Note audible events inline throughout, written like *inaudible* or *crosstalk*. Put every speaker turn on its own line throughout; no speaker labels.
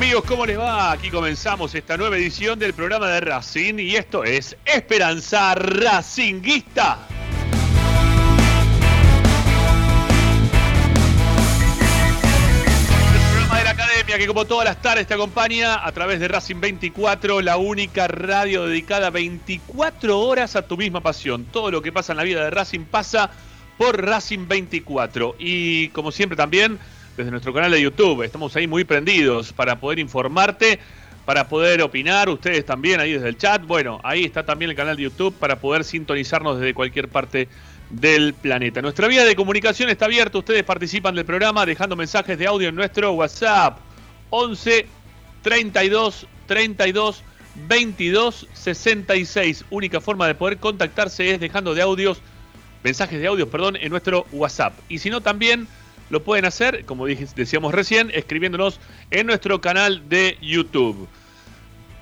Amigos, ¿cómo les va? Aquí comenzamos esta nueva edición del programa de Racing y esto es Esperanza Racinguista. El programa de la academia que como todas las tardes te acompaña a través de Racing 24, la única radio dedicada 24 horas a tu misma pasión. Todo lo que pasa en la vida de Racing pasa por Racing 24 y como siempre también desde nuestro canal de YouTube. Estamos ahí muy prendidos para poder informarte, para poder opinar, ustedes también ahí desde el chat. Bueno, ahí está también el canal de YouTube para poder sintonizarnos desde cualquier parte del planeta. Nuestra vía de comunicación está abierta, ustedes participan del programa dejando mensajes de audio en nuestro WhatsApp 11 32 32 22 66. Única forma de poder contactarse es dejando de audios, mensajes de audios, perdón, en nuestro WhatsApp. Y si no, también lo pueden hacer, como decíamos recién, escribiéndonos en nuestro canal de YouTube.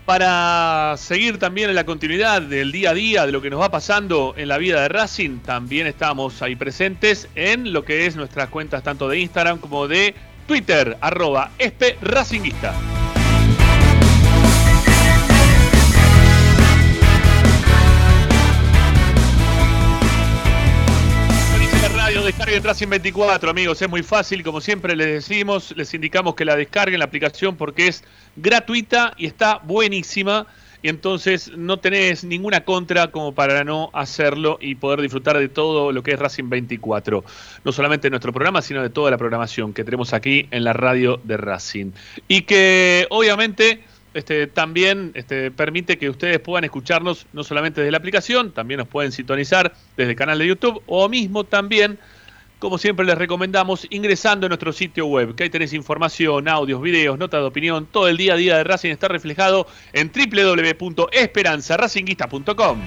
Para seguir también en la continuidad del día a día de lo que nos va pasando en la vida de Racing, también estamos ahí presentes en lo que es nuestras cuentas tanto de Instagram como de Twitter, arroba espe Racinguista. Descarguen Racing 24, amigos. Es muy fácil, como siempre les decimos, les indicamos que la descarguen la aplicación porque es gratuita y está buenísima. Y entonces no tenés ninguna contra como para no hacerlo y poder disfrutar de todo lo que es Racing 24. No solamente de nuestro programa, sino de toda la programación que tenemos aquí en la radio de Racing. Y que obviamente este, también este, permite que ustedes puedan escucharnos no solamente desde la aplicación, también nos pueden sintonizar desde el canal de YouTube o mismo también, como siempre les recomendamos, ingresando a nuestro sitio web, que ahí tenés información, audios, videos, notas de opinión, todo el día a día de Racing está reflejado en www.esperanzaracinguista.com.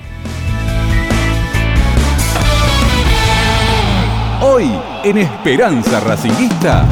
Hoy en Esperanza Racinguista.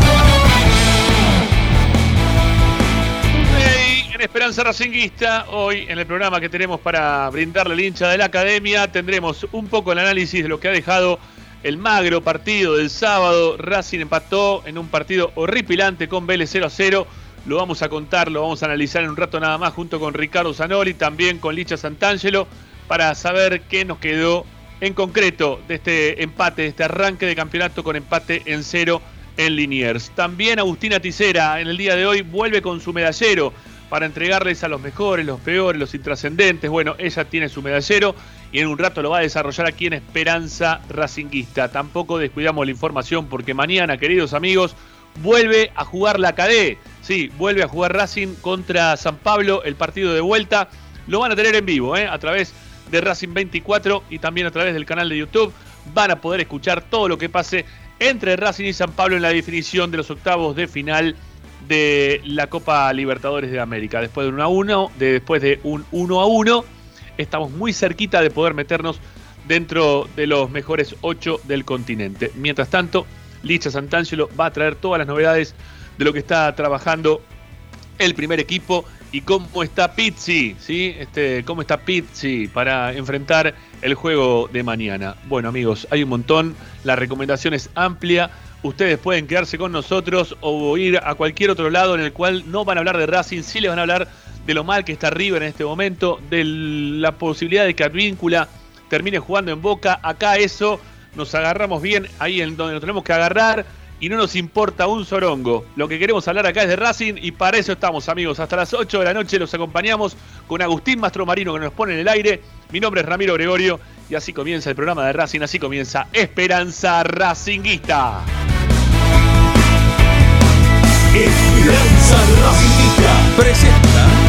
Esperanza Racinguista. Hoy en el programa que tenemos para brindarle al hincha de la academia tendremos un poco el análisis de lo que ha dejado el magro partido del sábado. Racing empató en un partido horripilante con Vélez 0 a 0. Lo vamos a contar, lo vamos a analizar en un rato nada más junto con Ricardo Zanoli, también con Licha Santangelo, para saber qué nos quedó en concreto de este empate, de este arranque de campeonato con empate en cero en Liniers. También Agustina Ticera en el día de hoy vuelve con su medallero para entregarles a los mejores, los peores, los intrascendentes. Bueno, ella tiene su medallero y en un rato lo va a desarrollar aquí en Esperanza Racinguista. Tampoco descuidamos la información porque mañana, queridos amigos, vuelve a jugar la KD. Sí, vuelve a jugar Racing contra San Pablo, el partido de vuelta. Lo van a tener en vivo, ¿eh? a través de Racing 24 y también a través del canal de YouTube. Van a poder escuchar todo lo que pase entre Racing y San Pablo en la definición de los octavos de final de la Copa Libertadores de América. Después de 1 a 1, de, después de un 1 a 1, estamos muy cerquita de poder meternos dentro de los mejores 8 del continente. Mientras tanto, Licha Santangelo va a traer todas las novedades de lo que está trabajando el primer equipo y cómo está Pizzi, ¿sí? Este, cómo está Pizzi para enfrentar el juego de mañana. Bueno, amigos, hay un montón, la recomendación es amplia ustedes pueden quedarse con nosotros o ir a cualquier otro lado en el cual no van a hablar de Racing, sí les van a hablar de lo mal que está River en este momento, de la posibilidad de que Advíncula termine jugando en Boca. Acá eso nos agarramos bien ahí en donde nos tenemos que agarrar y no nos importa un sorongo. Lo que queremos hablar acá es de Racing y para eso estamos amigos. Hasta las 8 de la noche los acompañamos con Agustín Mastromarino que nos pone en el aire. Mi nombre es Ramiro Gregorio y así comienza el programa de Racing, así comienza Esperanza Racinguista.
Esperanza Racinguista presenta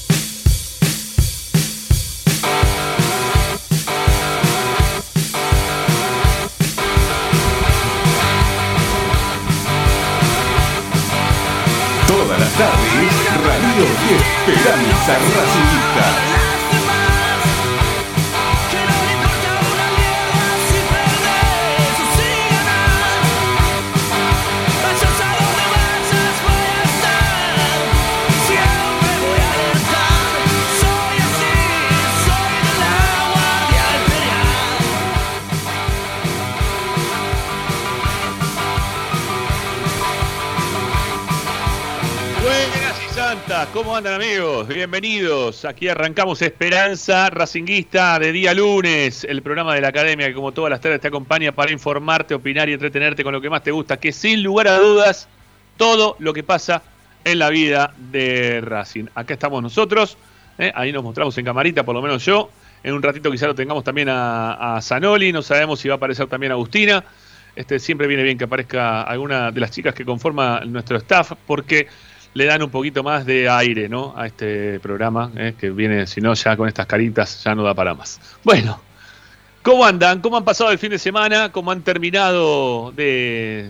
Tardes, Radio Esperanza Racinguista.
¿Cómo andan amigos? Bienvenidos. Aquí arrancamos Esperanza Racinguista de día lunes, el programa de la academia que como todas las tardes te acompaña para informarte, opinar y entretenerte con lo que más te gusta, que sin lugar a dudas, todo lo que pasa en la vida de Racing. Acá estamos nosotros, ¿eh? ahí nos mostramos en camarita, por lo menos yo. En un ratito quizá lo tengamos también a, a Zanoli, no sabemos si va a aparecer también Agustina. Este, siempre viene bien que aparezca alguna de las chicas que conforma nuestro staff, porque le dan un poquito más de aire ¿no? a este programa, ¿eh? que viene, si no, ya con estas caritas ya no da para más. Bueno, ¿cómo andan? ¿Cómo han pasado el fin de semana? ¿Cómo han terminado de,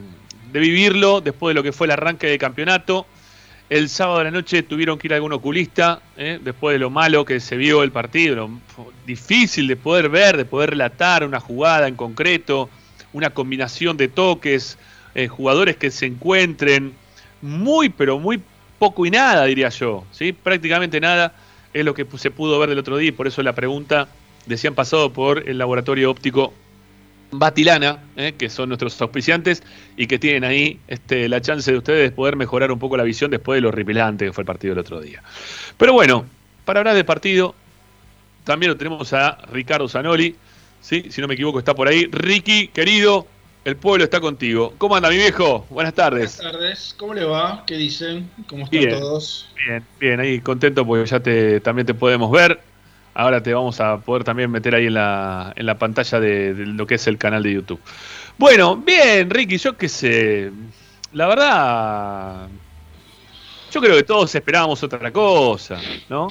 vivirlo después de lo que fue el arranque de campeonato? El sábado de la noche tuvieron que ir a algún oculista, ¿eh? después de lo malo que se vio el partido, lo difícil de poder ver, de poder relatar una jugada en concreto, una combinación de toques, eh, jugadores que se encuentren, muy, pero muy poco y nada, diría yo. ¿sí? Prácticamente nada es lo que se pudo ver del otro día y por eso la pregunta decían pasado por el laboratorio óptico Batilana, ¿eh? que son nuestros auspiciantes y que tienen ahí este, la chance de ustedes de poder mejorar un poco la visión después de lo ripilante que fue el partido del otro día. Pero bueno, para hablar de partido, también lo tenemos a Ricardo Zanoli, ¿sí? si no me equivoco está por ahí. Ricky, querido, el pueblo está contigo. ¿Cómo anda mi viejo? Buenas tardes.
Buenas tardes. ¿Cómo le va? ¿Qué dicen? ¿Cómo están todos?
Bien, bien, ahí contento porque ya te, también te podemos ver. Ahora te vamos a poder también meter ahí en la, en la pantalla de, lo que es el canal de YouTube. Bueno, bien, Ricky, yo qué sé. La verdad, yo creo que todos esperábamos otra cosa, ¿no?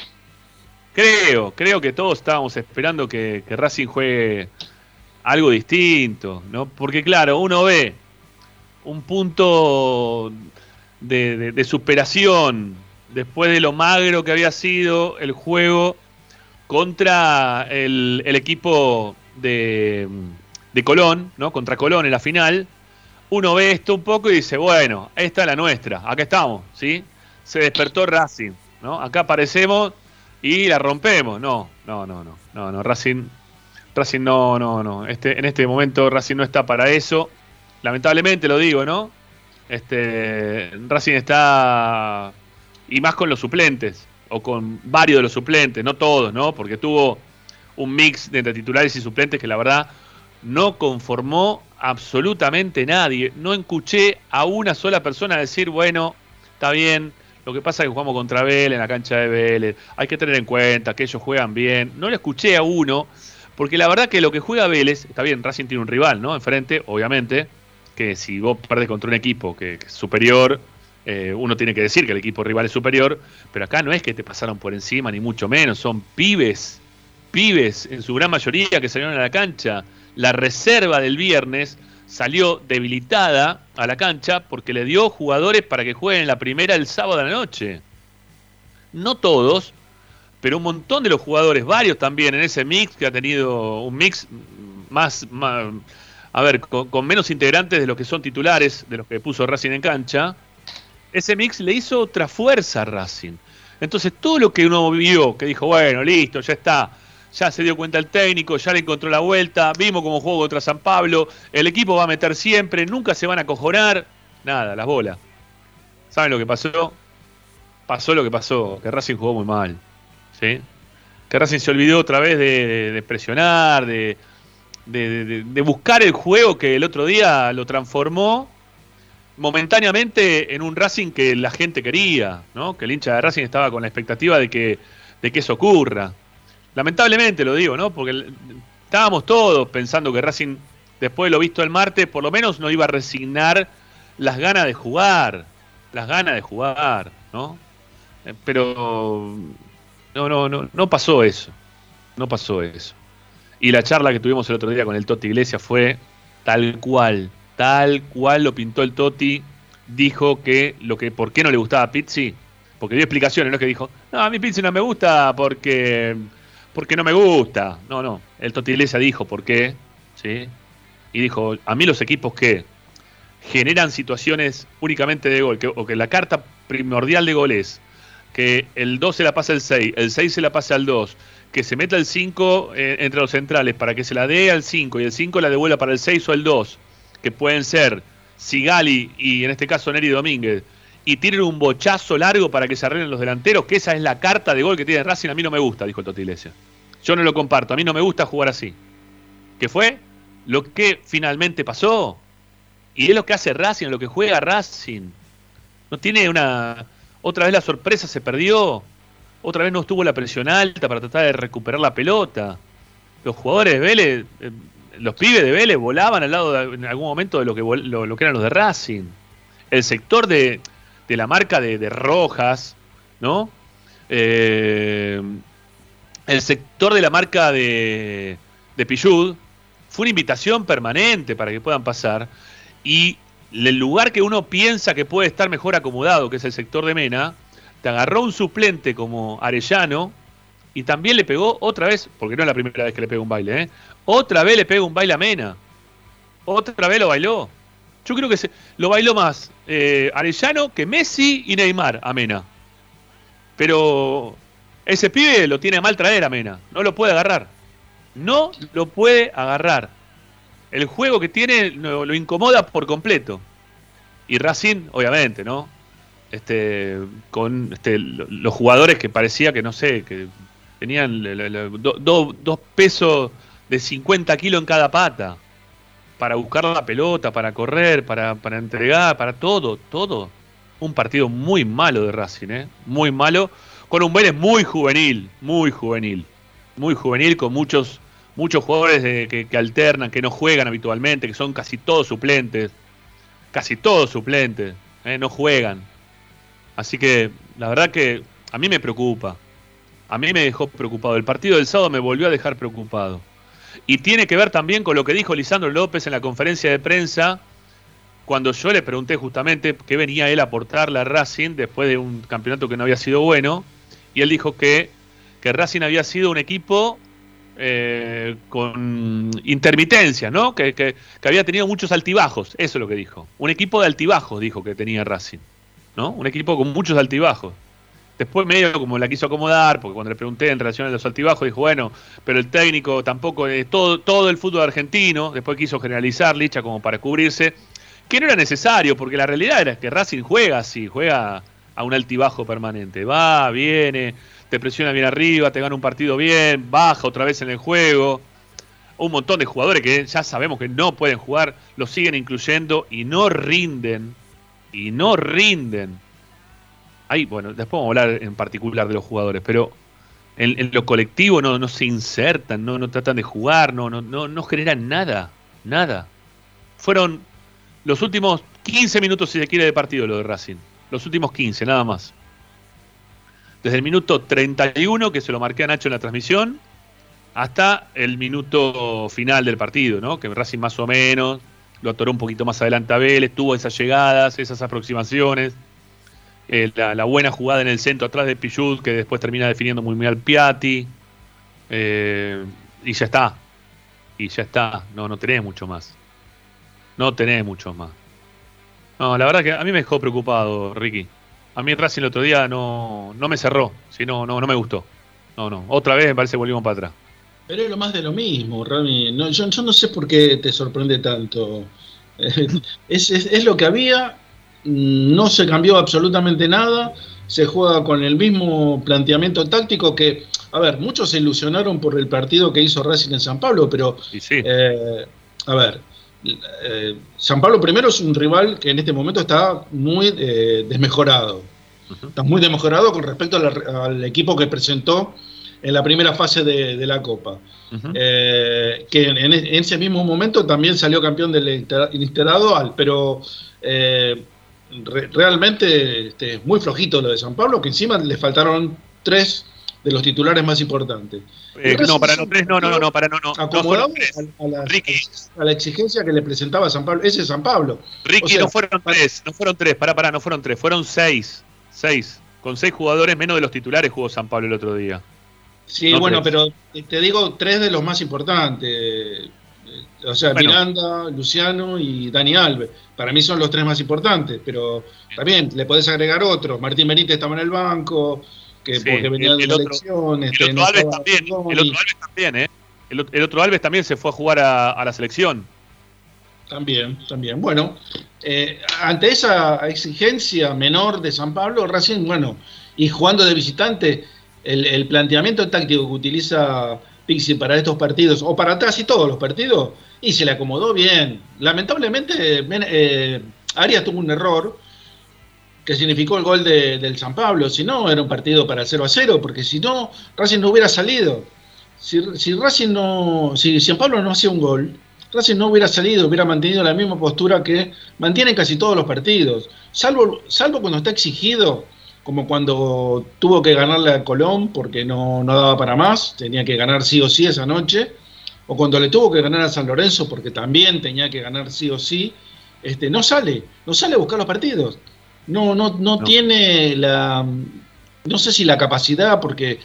Creo, creo que todos estábamos esperando que, que Racing juegue algo distinto, ¿no? Porque claro, uno ve un punto de, superación después de lo magro que había sido el juego contra el, equipo de, de, Colón, ¿no? Contra Colón en la final. Uno ve esto un poco y dice, bueno, esta es la nuestra, acá estamos, ¿sí? Se despertó Racing, ¿no? Acá aparecemos y la rompemos. No, no, no, no, no, no, Racing Racing no, no, no. Este, en este momento Racing no está para eso. Lamentablemente lo digo, ¿no? Este, Racing está. Y más con los suplentes. O con varios de los suplentes, no todos, ¿no? Porque tuvo un mix entre titulares y suplentes que la verdad no conformó absolutamente nadie. No escuché a una sola persona decir, bueno, está bien, lo que pasa es que jugamos contra Vélez en la cancha de Vélez, hay que tener en cuenta que ellos juegan bien. No le escuché a uno porque la verdad que lo que juega Vélez, está bien, Racing tiene un rival, ¿no? Enfrente, obviamente, que si vos perdés contra un equipo que, es superior, eh, uno tiene que decir que el equipo rival es superior, pero acá no es que te pasaron por encima, ni mucho menos, son pibes, pibes en su gran mayoría que salieron a la cancha. La reserva del viernes salió debilitada a la cancha porque le dio jugadores para que jueguen la primera el sábado de la noche. No todos, pero un montón de los jugadores, varios también en ese mix, que ha tenido un mix más, a ver, con, menos integrantes de los que son titulares, de los que puso Racing en cancha, ese mix le hizo otra fuerza a Racing. Entonces todo lo que uno vio, que dijo, bueno, listo, ya está, ya se dio cuenta el técnico, ya le encontró la vuelta, vimos cómo jugó contra San Pablo, el equipo va a meter siempre, nunca se van a cojonar, nada, las bolas. ¿Saben lo que pasó? Pasó lo que pasó, que Racing jugó muy mal. ¿Sí? Que Racing se olvidó otra vez de, presionar, de, de, buscar el juego que el otro día lo transformó momentáneamente en un Racing que la gente quería, ¿no? Que el hincha de Racing estaba con la expectativa de que, de que eso ocurra. Lamentablemente lo digo, ¿no? Porque estábamos todos pensando que Racing, después de lo visto el martes, por lo menos no iba a resignar las ganas de jugar, las ganas de jugar, ¿no? Eh, pero no, no, no, no pasó eso. No pasó eso. Y la charla que tuvimos el otro día con el Toti Iglesias fue tal cual, tal cual lo pintó el Toti. Dijo que lo que por qué no le gustaba Pizzi, porque dio explicaciones, no es que dijo, no, a mí Pizzi no me gusta porque porque no me gusta. No, no, el Toti Iglesias dijo por qué, ¿sí? Y dijo, a mí los equipos que generan situaciones únicamente de gol, o que la carta primordial de gol es el 2 se la pasa al 6, el 6 se la pasa al 2, que se meta el 5 eh, entre los centrales para que se la dé al 5 y el 5 la devuelva para el 6 o el 2, que pueden ser Sigali y en este caso Neri Domínguez, y tienen un bochazo largo para que se arreglen los delanteros, que esa es la carta de gol que tiene Racing, a mí no me gusta, dijo Toti Iglesias. Yo no lo comparto, a mí no me gusta jugar así. ¿Qué fue? Lo que finalmente pasó. Y es lo que hace Racing, lo que juega Racing. No tiene una... Otra vez la sorpresa se perdió. Otra vez no estuvo la presión alta para tratar de recuperar la pelota. Los jugadores de Vélez, eh, los pibes de Vélez volaban al lado en algún momento de lo que, lo, que eran los de Racing. El sector de, la marca de, Rojas, ¿no? Eh, el sector de la marca de, de Pillud fue una invitación permanente para que puedan pasar. Y el lugar que uno piensa que puede estar mejor acomodado, que es el sector de Mena, te agarró un suplente como Arellano y también le pegó otra vez, porque no es la primera vez que le pega un baile, ¿eh? otra vez le pega un baile a Mena. Otra vez lo bailó. Yo creo que se, lo bailó más eh, Arellano que Messi y Neymar a Mena. Pero ese pibe lo tiene mal traer a Mena. No lo puede agarrar. No lo puede agarrar. El juego que tiene lo incomoda por completo. Y Racing, obviamente, ¿no? este, con este, los jugadores que parecía que, no sé, que tenían dos pesos de 50 kilos en cada pata para buscar la pelota, para correr, para, para entregar, para todo, todo. Un partido muy malo de Racing, ¿eh? muy malo, con un Vélez muy juvenil, muy juvenil, muy juvenil, con muchos, muchos jugadores que, que alternan, que no juegan habitualmente, que son casi todos suplentes, casi todos suplentes, ¿eh? no juegan. Así que la verdad que a mí me preocupa. A mí me dejó preocupado. El partido del sábado me volvió a dejar preocupado. Y tiene que ver también con lo que dijo Lisandro López en la conferencia de prensa, cuando yo le pregunté justamente qué venía él a aportarle a Racing después de un campeonato que no había sido bueno. Y él dijo que, que Racing había sido un equipo eh, con intermitencia, ¿no? Que, que había tenido muchos altibajos. Eso es lo que dijo. Un equipo de altibajos, dijo que tenía Racing. ¿no? Un equipo con muchos altibajos. Después medio como la quiso acomodar, porque cuando le pregunté en relación a los altibajos, dijo, bueno, pero el técnico tampoco es todo, todo el fútbol argentino, después quiso generalizar Licha como para cubrirse, que no era necesario, porque la realidad era que Racing juega así, juega a un altibajo permanente, va, viene, te presiona bien arriba, te gana un partido bien, baja otra vez en el juego. Un montón de jugadores que ya sabemos que no pueden jugar, los siguen incluyendo y no rinden y no rinden. Ahí, bueno, después vamos a hablar en particular de los jugadores, pero en, lo colectivo no, no se insertan, no, no tratan de jugar, no, no, no, no generan nada, nada. Fueron los últimos 15 minutos, si se quiere, de partido lo de Racing. Los últimos 15, nada más. Desde el minuto 31, que se lo marqué a Nacho en la transmisión, hasta el minuto final del partido, ¿no? Que Racing más o menos lo atoró un poquito más adelante a Vélez, tuvo esas llegadas, esas aproximaciones, eh, la, buena jugada en el centro atrás de Pichut, que después termina definiendo muy bien al Piatti, eh, y ya está, y ya está, no, no tenés mucho más, no tenés mucho más. No, la verdad que a mí me dejó preocupado, Ricky. A mí Racing el otro día no, no me cerró, sino no, no me gustó. No, no, otra vez me parece que volvimos para atrás.
Pero es lo más de lo mismo, Rami. yo, no sé por qué te sorprende tanto. *laughs* es, lo que había, no se cambió absolutamente nada, se juega con el mismo planteamiento táctico que, a ver, muchos se ilusionaron por el partido que hizo Racing en San Pablo, pero, eh, a ver, eh, San Pablo primero es un rival que en este momento está muy eh, desmejorado. Está muy desmejorado con respecto al equipo que presentó en la primera fase de, la Copa. Eh, que en, ese mismo momento también salió campeón del Interado, pero realmente este, muy flojito lo de San Pablo, que encima le faltaron tres de los titulares más importantes.
Eh, no, para no, tres, no, no, no, para no, no.
Acomodado a, la, a, la, exigencia que le presentaba San Pablo. Ese es San Pablo.
Ricky, no fueron tres, no fueron tres, para, para, no fueron tres, fueron seis. Seis. Con seis jugadores menos de los titulares jugó San Pablo el otro día.
Sí, bueno, pero te digo tres de los más importantes. O sea, Miranda, Luciano y Dani Alves. Para mí son los tres más importantes, pero también le podés agregar otros. Martín Benítez estaba en el banco, que porque venía de
selecciones. El, otro Alves también, el otro Alves también, ¿eh? El, otro Alves también se fue a jugar a, la selección.
También, también. Bueno, eh, ante esa exigencia menor de San Pablo, Racing, bueno, y jugando de visitante, el, planteamiento táctico que utiliza Pixi para estos partidos, o para casi todos los partidos, y se le acomodó bien. Lamentablemente, eh, Arias tuvo un error significó el gol del San Pablo. Si no, era un partido para 0 a 0, porque si no, Racing no hubiera salido. Si, si Racing no, si San Pablo no hacía un gol, Racing no hubiera salido, hubiera mantenido la misma postura que mantiene casi todos los partidos, salvo, salvo cuando está exigido, como cuando tuvo que ganarle a Colón porque no, no daba para más, tenía que ganar sí o sí esa noche, o cuando le tuvo que ganar a San Lorenzo porque también tenía que ganar sí o sí, este, no sale, no sale a buscar los partidos. No, no, no, tiene la, no sé si la capacidad, porque,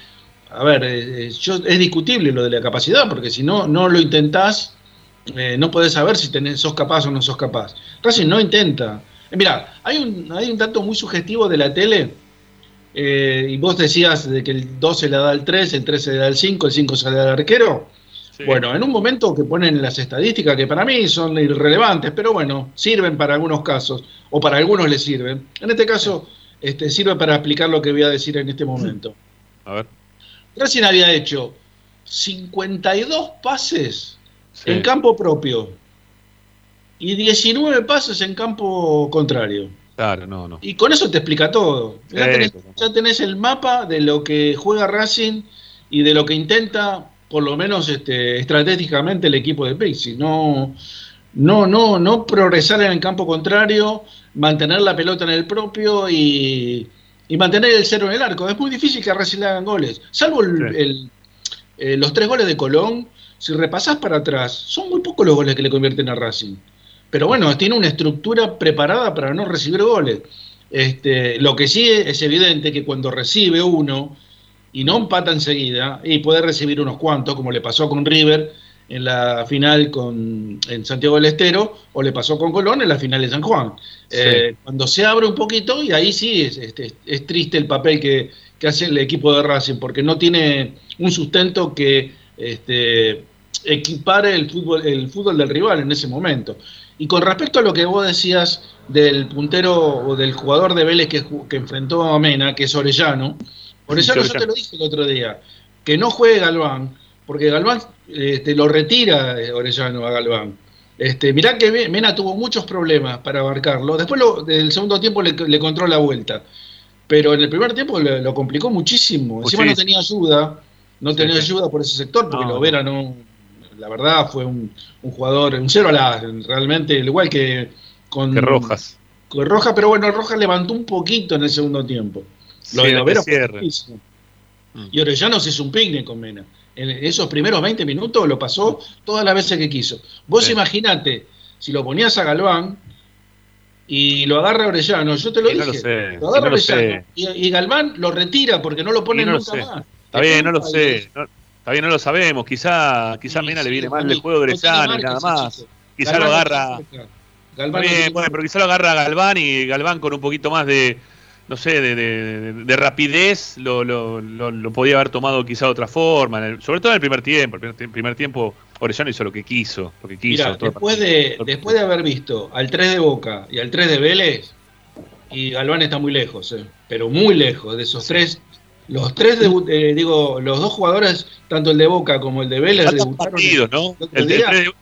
a ver, eh, yo, es discutible lo de la capacidad, porque si no, no lo intentás, eh, no podés saber si tenés, sos capaz o no sos capaz. Racing no intenta. Eh, mira, hay un, hay un dato muy sugestivo de la tele, eh, y vos decías de que el 12 le da al 3, el 13 le da al 5, el 5 se le da al arquero. Bueno, en un momento que ponen las estadísticas, que para mí son irrelevantes, pero bueno, sirven para algunos casos, o para algunos les sirven. En este caso, este, sirve para explicar lo que voy a decir en este momento. A ver. Racing había hecho 52 pases en campo propio y 19 pases en campo contrario.
Claro, no, no.
Y con eso te explica todo. Ya tenés, el mapa de lo que juega Racing y de lo que intenta, por lo menos este, estratégicamente, el equipo de Pixi. No, no, no, no progresar en el campo contrario, mantener la pelota en el propio y, mantener el cero en el arco. Es muy difícil que Racing le hagan goles. Salvo el, eh, los tres goles de Colón, si repasás para atrás, son muy pocos los goles que le convierten a Racing. Pero bueno, tiene una estructura preparada para no recibir goles. Este, lo que sí es evidente que cuando recibe uno y no empata enseguida, y puede recibir unos cuantos, como le pasó con River en la final con, en Santiago del Estero, o le pasó con Colón en la final de San Juan. Eh, cuando se abre un poquito, y ahí sí es, es triste el papel que, que, hace el equipo de Racing, porque no tiene un sustento que este, equipar el fútbol, el fútbol del rival en ese momento. Y con respecto a lo que vos decías del puntero o del jugador de Vélez que, que enfrentó a Mena, que es Orellano, Orellano yo te lo dije el otro día, que no juegue Galván, porque Galván este, lo retira eh, Orellano a Galván. Este, mirá que Mena tuvo muchos problemas para abarcarlo. Después del segundo tiempo le, le encontró la vuelta. Pero en el primer tiempo lo, complicó muchísimo. Encima no tenía ayuda no tenía ayuda por ese sector, porque lo Lovera no, la verdad fue un, jugador, un cero a la, realmente, igual que con
que Rojas.
Con Rojas, pero bueno, Rojas levantó un poquito en el segundo tiempo. Lo de Lovera fue mm. Y Orellano se hizo un picnic con Mena. En esos primeros 20 minutos lo pasó todas las veces que quiso. Vos imaginate, si lo ponías a Galván y lo agarra Orellano, yo te lo dije, lo agarra Orellano, y, Galván lo retira porque no lo pone nunca más.
Está bien, no lo sé. está bien, no lo sabemos. Quizá, quizá Mena le viene mal el juego de Orellano y nada más. Quizá lo agarra. Galván bien, bueno, pero quizá lo agarra Galván y Galván con un poquito más de, no sé, de, de, rapidez lo, lo, lo, podía haber tomado quizá de otra forma, sobre todo en el primer tiempo. El primer, tiempo Orellano hizo lo que quiso. Lo que quiso
después, de, después de haber visto al 3 de Boca y al 3 de Vélez, y Galván está muy lejos, eh, pero muy lejos de esos tres los tres, eh, digo, los dos jugadores, tanto el de Boca como el de Vélez, debutaron.
¿no? El, el,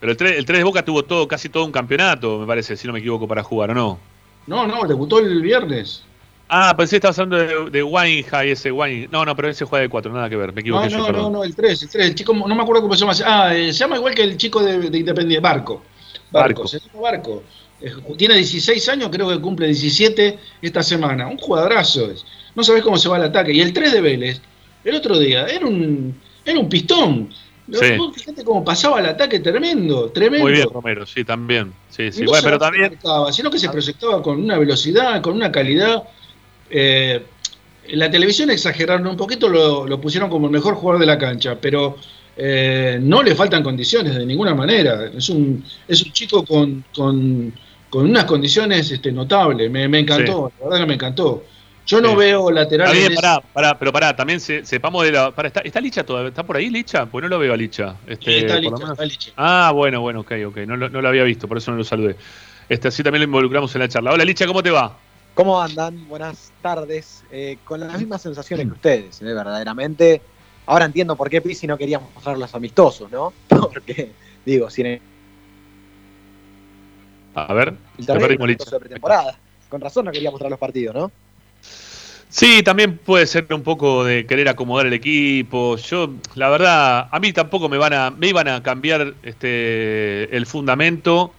pero el 3, el 3 de Boca tuvo todo, casi todo un campeonato, me parece, si no me equivoco, para jugar, ¿o no?
No, no, debutó el viernes.
Ah, pensé que estabas hablando de, de y ese Wine. No, no, pero ese juega de 4, nada que ver, me equivoqué.
No, no, no, no, el 3, el 3, el chico, no me acuerdo cómo se llama. Ah, eh, se llama igual que el chico de, de Independiente, Barco. Barco, Barco. se llama Barco. Eh, tiene 16 años, creo que cumple 17 esta semana. Un jugadorazo es no sabes cómo se va el ataque. Y el 3 de Vélez, el otro día, era un, era un pistón. Fíjate cómo pasaba el ataque tremendo, tremendo.
Muy bien, Romero, sí, también. Sí, sí. bueno, pero también.
Sino que se proyectaba con una velocidad, con una calidad. Eh, en la televisión exageraron un poquito, lo, pusieron como el mejor jugador de la cancha, pero eh, no le faltan condiciones de ninguna manera. Es un, es un chico con, con, con unas condiciones este, notables. Me, me encantó, la verdad que me encantó. Yo no veo lateral.
Bien, pará, pará, pero pará, también sepamos de la. Pará, ¿está, ¿Está Licha todavía? ¿Está por ahí Licha? Pues no lo veo a Licha.
Este, está, Licha, está Licha.
Ah, bueno, bueno, ok, ok. No, no, lo había visto, por eso no lo saludé. Este, así también lo involucramos en la charla. Hola Licha, ¿cómo te va?
¿Cómo andan? Buenas tardes. Eh, con las mismas sensaciones que ustedes, eh, verdaderamente. Ahora entiendo por qué Pisi no queríamos mostrar los amistosos, ¿no? *laughs* Porque, digo, sin.
A ver,
el perdimos Licha. De pretemporada. Con razón no quería mostrar los partidos, ¿no?
Sí, también puede ser un poco de querer acomodar el equipo. Yo, la verdad, a mí tampoco me van a, me iban a cambiar este el fundamento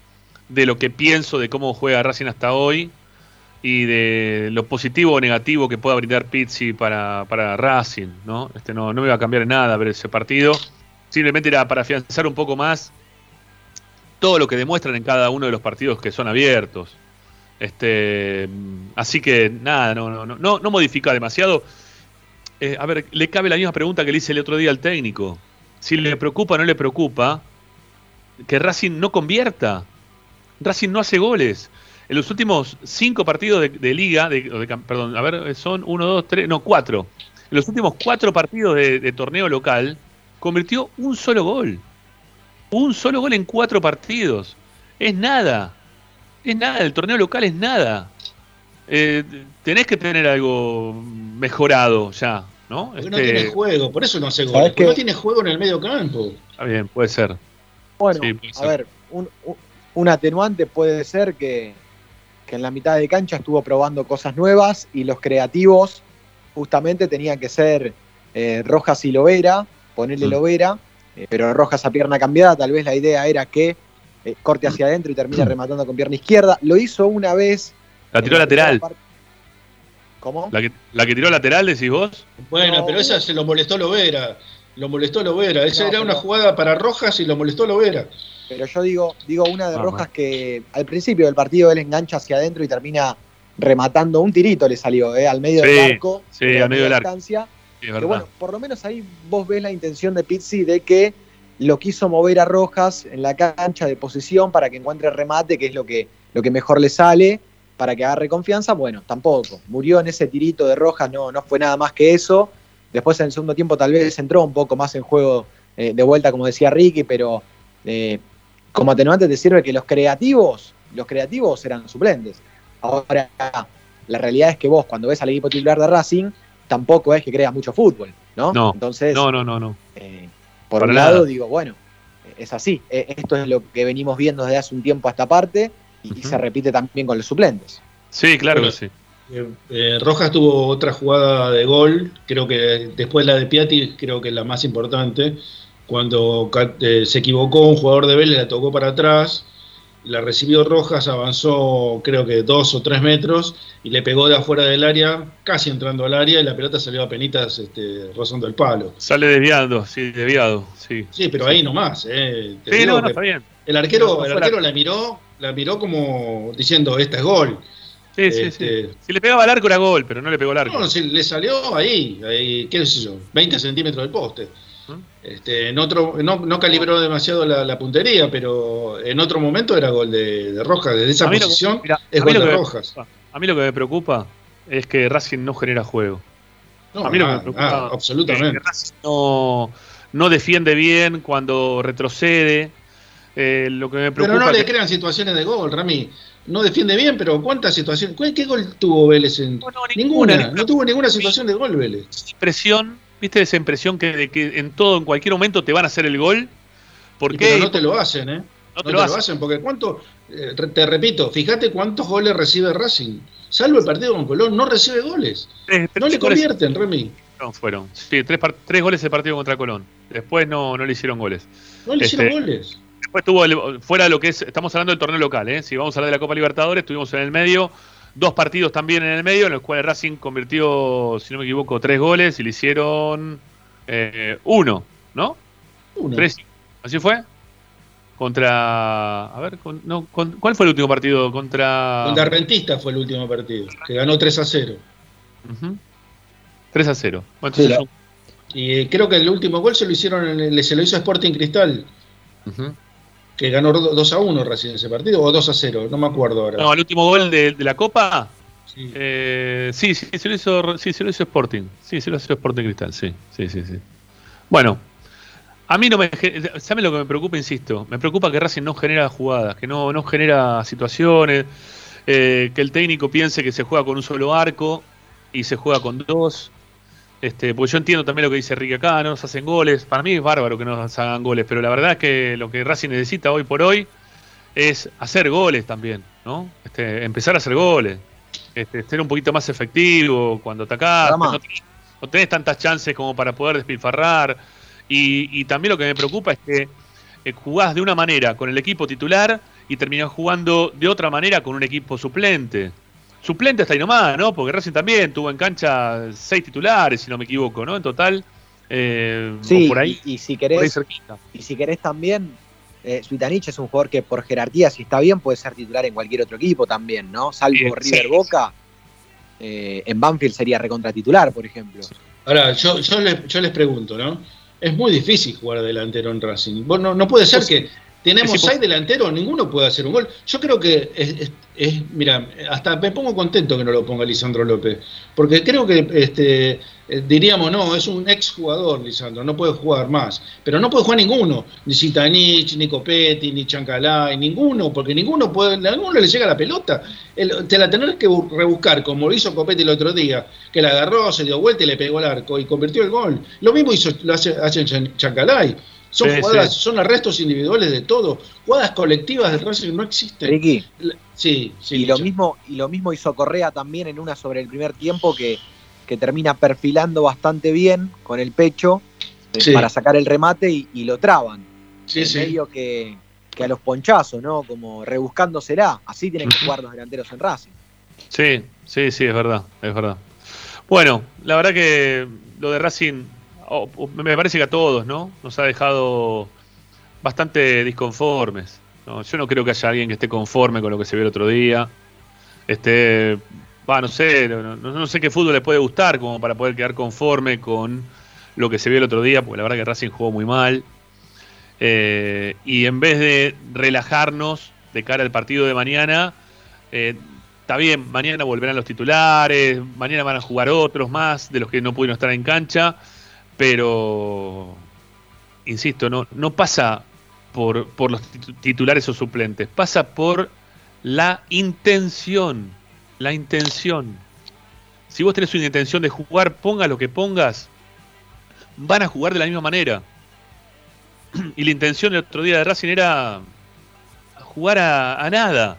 de lo que pienso de cómo juega Racing hasta hoy y de lo positivo o negativo que pueda brindar Pizzi para, para Racing, ¿no? Este no, no me iba a cambiar nada ver ese partido. Simplemente era para afianzar un poco más todo lo que demuestran en cada uno de los partidos que son abiertos. Este, así que nada, no, no, no, no modifica demasiado. Eh, a ver, le cabe la misma pregunta que le hice el otro día al técnico. Si le preocupa o no le preocupa que Racing no convierta. Racing no hace goles. En los últimos cinco partidos de, liga, de, perdón, a ver, son uno, dos, tres, no, cuatro. En los últimos cuatro partidos de torneo local, convirtió un solo gol. Un solo gol en cuatro partidos. Es nada es nada, el torneo local es nada. Eh, tenés que tener algo mejorado ya, ¿no?
Porque no tiene este, juego, por eso no hace gol. Porque no tiene juego en el medio campo.
Está bien, puede ser.
Bueno, a ver, un, atenuante puede ser que, en la mitad de cancha estuvo probando cosas nuevas y los creativos justamente tenían que ser eh, Rojas y Lovera, ponerle mm. Lovera, eh, pero Rojas a pierna cambiada, tal vez la idea era que eh, corte hacia adentro y termina rematando con pierna izquierda. Lo hizo una vez.
La tiró lateral.
¿Cómo?
La que, la que tiró lateral, decís vos.
Bueno, pero esa se lo molestó Lovera. Lo molestó Lovera. Esa era una jugada para Rojas y lo molestó Lovera.
Pero yo digo, digo una de Rojas que al principio del partido él engancha hacia adentro y termina rematando un tirito le salió, eh, al medio del arco.
Sí, al medio del arco.
que bueno, por lo menos ahí vos ves la intención de Pizzi de que lo quiso mover a Rojas en la cancha de posición para que encuentre remate, que es lo que, lo que mejor le sale, para que agarre confianza. Bueno, tampoco. Murió en ese tirito de Rojas, no, no fue nada más que eso. Después en el segundo tiempo tal vez entró un poco más en juego eh, de vuelta, como decía Ricky, pero eh, como atenuante te sirve que los creativos, los creativos eran suplentes. Ahora, la realidad es que vos cuando ves al equipo titular de Racing, tampoco es que creas mucho fútbol, ¿no?
No, Entonces, no, no, no. no. Eh,
por un lado digo, bueno, es así, e, esto es lo que venimos viendo desde hace un tiempo a esta parte y, se repite también con los suplentes.
Sí, claro que sí.
Eh, eh, Rojas tuvo otra jugada de gol, creo que después la de Piatti, creo que es la más importante, cuando eh, se equivocó un jugador de Vélez, la tocó para atrás, la recibió Rojas, avanzó creo que dos o tres metros y le pegó de afuera del área, casi entrando al área y la pelota salió a penitas este, rozando el palo.
Sale desviando, sí, desviado, sí.
Sí, pero ahí nomás. Eh,
sí, no, no, está bien.
El arquero, el arquero la miró, la miró como diciendo, esta es gol.
Sí, sí, sí. Este, si le pegaba al arco era gol, pero no le pegó al arco.
No, si le salió ahí, ahí, qué sé yo, 20 centímetros del poste. Este, en otro, no, calibró demasiado la, puntería, pero en otro momento era gol de, de Rojas. Desde esa posición es gol de Rojas.
a mí lo que me preocupa es que Racing no genera juego. a mí lo que me preocupa
absolutamente.
Es que Racing no, no defiende bien cuando retrocede. Eh, lo que me preocupa
pero no le crean situaciones de gol, Rami. No defiende bien, pero ¿cuántas situaciones? ¿Qué gol tuvo Vélez? En... ninguna, no tuvo ninguna situación de gol Vélez.
Presión ¿Viste esa impresión que, de que en todo, en cualquier momento te van a hacer el gol?
¿Por qué? Pero no te lo hacen, ¿eh? No te, lo, hacen. porque cuánto, eh, te repito, fíjate cuántos goles recibe Racing. Salvo el partido con Colón, no recibe goles. no le convierten, Remy.
No, fueron. Sí, tres, tres goles el partido contra Colón. Después no, no le hicieron goles.
No le hicieron este, goles.
Después tuvo, fuera de lo que es, estamos hablando del torneo local, ¿eh? Si vamos a hablar de la Copa Libertadores, estuvimos en el medio dos partidos también en el medio, en los cuales Racing convirtió, si no me equivoco, tres goles y le hicieron eh, uno, ¿no?
Uno.
Tres, ¿Así fue? Contra. A ver, no, ¿cuál fue el último partido? Contra.
Contra Rentista fue el último partido, que ganó 3 a 0.
3 a 0.
Y eh, creo que el último gol se lo hicieron, se lo hizo Sporting Cristal que ganó 2 a 1 recién ese partido, o 2 a 0, no me acuerdo ahora.
No, el último gol de, la Copa Sí. Eh, sí, sí, se lo hizo, sí, se lo hizo Sporting. Sí, se lo hizo Sporting Cristal, sí, sí, sí, sí. Bueno, a mí no me. ¿Sabe lo que me preocupa? Insisto. Me preocupa que Racing no genera jugadas, que no, no genera situaciones, eh, que el técnico piense que se juega con un solo arco y se juega con dos. Este, pues yo entiendo también lo que dice Enrique acá, no nos hacen goles. Para mí es bárbaro que no nos hagan goles, pero la verdad es que lo que Racing necesita hoy por hoy es hacer goles también, ¿no? Este, empezar a hacer goles, este, ser un poquito más efectivo cuando atacás, no no tenés tantas chances como para poder despilfarrar. Y, también lo que me preocupa es que eh, jugás de una manera con el equipo titular y terminás jugando de otra manera con un equipo suplente. Suplente hasta ahí nomás, ¿no? Porque Racing también tuvo en cancha seis titulares, si no me equivoco, ¿no? En total.
Eh, sí, por ahí, y, si querés, y si querés también, eh, Suitanich es un jugador que por jerarquía, si está bien, puede ser titular en cualquier otro equipo también, ¿no? Salvo River Boca, eh, en Banfield sería recontratitular, por ejemplo.
Ahora, yo, yo, les, yo les pregunto, ¿no? Es muy difícil jugar delantero en Racing. Bueno, no puede ser pues que tenemos seis delanteros, ninguno puede hacer un gol. Yo creo que es, mira, hasta me pongo contento que no lo ponga Lisandro López, porque creo que este, eh, diríamos, no, es un ex jugador Lisandro, no puede jugar más, pero no puede jugar ninguno, ni Citanich, ni Copetti, ni Chancalay, ninguno, porque ninguno puede, a ninguno le llega la pelota. te la tenés que rebuscar, como lo hizo Copetti el otro día, que la agarró, se dio vuelta y le pegó al arco y convirtió el gol. Lo mismo hizo, lo hace, hace Chancalay. Son jugadas, son arrestos individuales de todo. Jugadas colectivas de Racing no existen.
Ricky. Sí, sí. Y lo, mismo, y lo mismo hizo Correa también en una sobre el primer tiempo que, que termina perfilando bastante bien con el pecho eh, para sacar el remate y, lo traban. Sí, en medio que, que, a los ponchazos, ¿no? Como rebuscándosela. Así tienen que jugar los delanteros en Racing.
Sí, sí, sí, es verdad, es verdad. Bueno, la verdad que lo de Racing me parece que a todos, ¿no? Nos ha dejado bastante disconformes. Yo no creo que haya alguien que esté conforme con lo que se vio el otro día. Este, va, no sé, no, sé qué fútbol le puede gustar como para poder quedar conforme con lo que se vio el otro día, porque la verdad que Racing jugó muy mal. Eh, y en vez de relajarnos de cara al partido de mañana, eh, está bien, mañana volverán los titulares, mañana van a jugar otros más de los que no pudieron estar en cancha pero insisto, no, no pasa por, por los titulares o suplentes, pasa por la intención, la intención. Si vos tenés una intención de jugar, ponga lo que pongas, van a jugar de la misma manera. *clears throat* Y la intención del otro día de Racing era jugar a, a nada,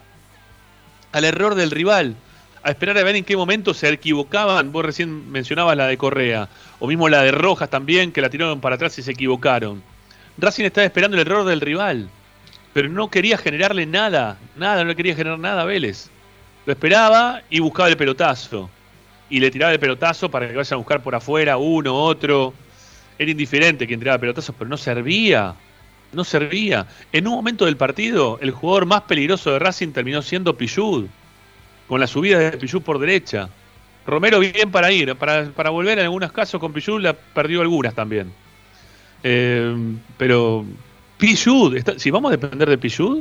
al error del rival a esperar a ver en qué momento se equivocaban. Vos recién mencionabas la de Correa, o mismo la de Rojas también, que la tiraron para atrás y se equivocaron. Racing estaba esperando el error del rival, pero no quería generarle nada, nada, no le quería generar nada a Vélez. Lo esperaba y buscaba el pelotazo. Y le tiraba el pelotazo para que vayan a buscar por afuera uno, otro. Era indiferente quien tiraba pelotazos, pero no servía. No servía. En un momento del partido, el jugador más peligroso de Racing terminó siendo Pillud con la subida de Pichú por derecha. Romero bien para ir, para, para volver en algunos casos con Pichú la perdió algunas también. Eh, pero Pichud, si vamos a depender de Pichud,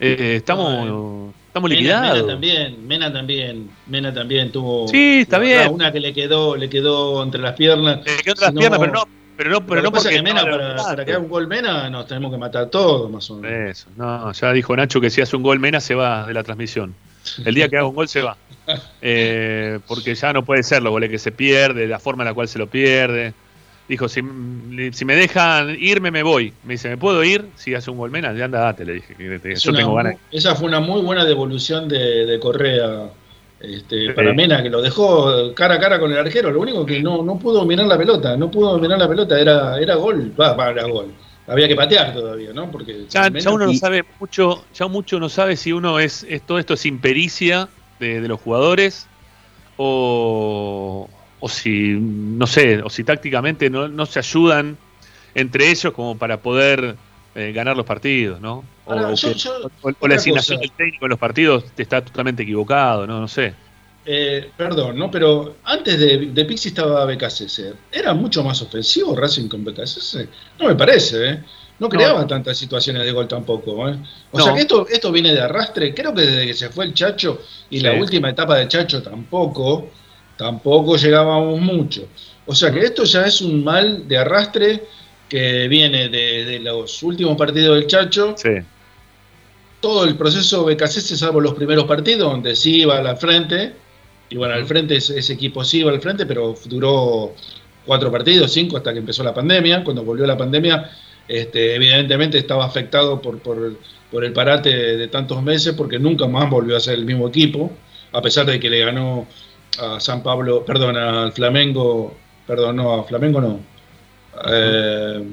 eh, estamos, estamos liquidados.
Mena también, Mena también, Mena también tuvo
sí, está bien.
una que le quedó, le quedó entre las piernas.
Le quedó entre las piernas, pero no, pero no, pero no
porque que Mena, para, para, que haga un gol Mena nos tenemos que matar todos más o menos.
Eso, no, ya dijo Nacho que si hace un gol Mena se va de la transmisión. El día que haga un gol se va. Eh, porque ya no puede ser lo goles que se pierde, la forma en la cual se lo pierde. Dijo, si, me dejan irme, me voy. Me dice, ¿me puedo ir? Si hace un gol menos, ya anda, date, le dije.
yo tengo ganas. Esa fue una muy buena devolución de, Correa este, para Mena, que lo dejó cara a cara con el arquero. Lo único que no, no pudo dominar la pelota, no pudo dominar la pelota, era, era gol, va, para gol había que patear todavía, ¿no? Porque
ya, uno no sabe mucho, ya mucho no sabe si uno es, todo esto es impericia de, los jugadores o, o, si, no sé, o si tácticamente no, se ayudan entre ellos como para poder eh, ganar los partidos, ¿no? O, la asignación del técnico en los partidos está totalmente equivocado, ¿no? No sé.
Eh, perdón, ¿no? Pero antes de, de Pixi estaba BKCS. ¿Era mucho más ofensivo Racing con BKCS? No me parece, ¿eh? no creaba tantas situaciones de gol tampoco. ¿eh? O sea que esto, esto viene de arrastre, creo que desde que se fue el Chacho y la última etapa del Chacho tampoco, tampoco llegábamos mucho. O sea que esto ya es un mal de arrastre que viene de, los últimos partidos del Chacho. Sí. Todo el proceso BKC, salvo los primeros partidos, donde sí iba a la frente, y bueno, al frente ese, equipo sí iba al frente, pero duró cuatro partidos, cinco, hasta que empezó la pandemia. Cuando volvió la pandemia, este, evidentemente estaba afectado por, por, el parate de, tantos meses, porque nunca más volvió a ser el mismo equipo, a pesar de que le ganó a San Pablo, perdón, al Flamengo, perdón, no, a Flamengo no, eh,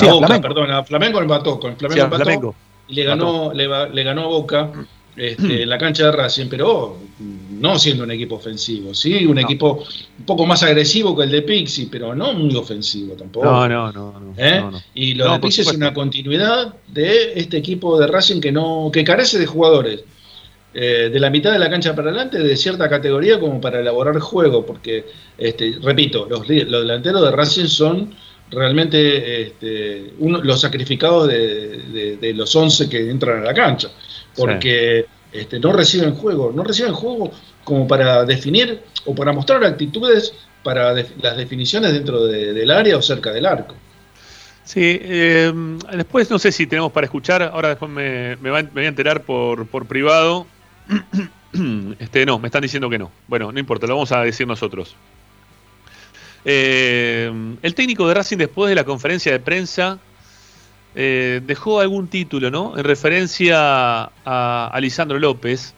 a Boca, perdón, a Flamengo empató, con Flamengo empató y le ganó, le, ganó a Boca este, en la cancha de Racing, pero no siendo un equipo ofensivo, sí, un equipo un poco más agresivo que el de Pixie, pero no muy ofensivo tampoco.
No, no, no.
¿Eh? Y lo de Pixie es una continuidad de este equipo de Racing que no, que carece de jugadores. Eh, de la mitad de la cancha para adelante de cierta categoría como para elaborar juego, porque, este, repito, los, delanteros de Racing son realmente este, los sacrificados de, los 11 que entran a la cancha, porque este, no reciben juego, no reciben juego como para definir o para mostrar actitudes para las definiciones dentro del área o cerca del arco.
Sí, eh, después no sé si tenemos para escuchar, ahora después me, voy a enterar por, por privado *clears throat* este, no, me están diciendo que no. Bueno, no importa, lo vamos a decir nosotros. Eh, el técnico de Racing después de la conferencia de prensa eh, dejó algún título, ¿no? En referencia a, Lisandro López.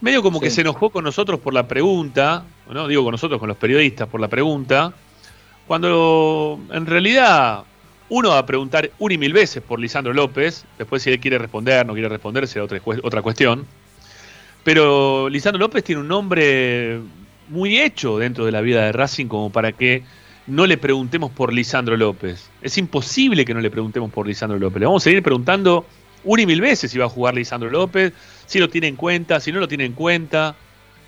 Medio como que se enojó con nosotros por la pregunta, no digo con nosotros, con los periodistas por la pregunta, cuando en realidad uno va a preguntar una y mil veces por Lisandro López, después si él quiere responder, no quiere responder, será otra, otra cuestión. Pero Lisandro López tiene un nombre muy hecho dentro de la vida de Racing como para que no le preguntemos por Lisandro López. Es imposible que no le preguntemos por Lisandro López. Le vamos a seguir preguntando una y mil veces si va a jugar Lisandro López, si lo tiene en cuenta, si no lo tiene en cuenta.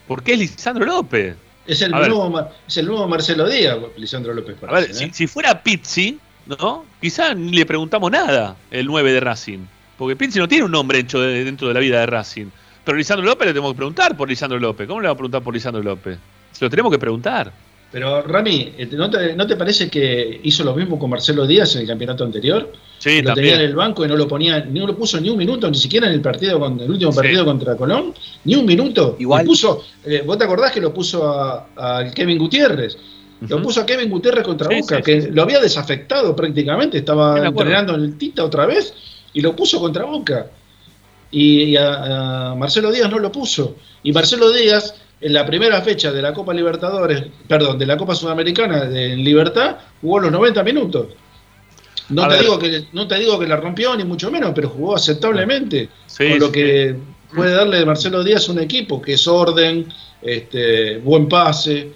¿Por qué es Lisandro López?
Es el, nuevo, es el nuevo Marcelo Díaz, Lisandro López.
a ver, si, ¿eh? si, fuera Pizzi, ¿no? Quizá ni le preguntamos nada el 9 de Racing. Porque Pizzi no tiene un nombre hecho dentro de la vida de Racing. Pero Lisandro López le tenemos que preguntar por Lisandro López. ¿Cómo le vamos a preguntar por Lisandro López? Se lo tenemos que preguntar.
Pero Rami, eh, ¿no te, parece que hizo lo mismo con Marcelo Díaz en el campeonato anterior?
Sí,
lo tenía en el banco y no lo ponía, ni lo puso ni un minuto, ni siquiera en el partido con el último partido contra Colón, ni un minuto. Igual. puso, eh, ¿vos te acordás que lo puso a, Kevin Gutiérrez? Lo puso a Kevin Gutiérrez contra Boca, que lo había desafectado prácticamente, estaba entrenando en el Tita otra vez y lo puso contra Boca y, a, Marcelo Díaz no lo puso. Y Marcelo Díaz, en la primera fecha de la Copa Libertadores, perdón, de la Copa Sudamericana de Libertad, jugó los 90 minutos. No te, digo que, no te digo que la rompió, ni mucho menos, pero jugó aceptablemente. con lo que puede darle Marcelo Díaz un equipo, que es orden, este, buen pase,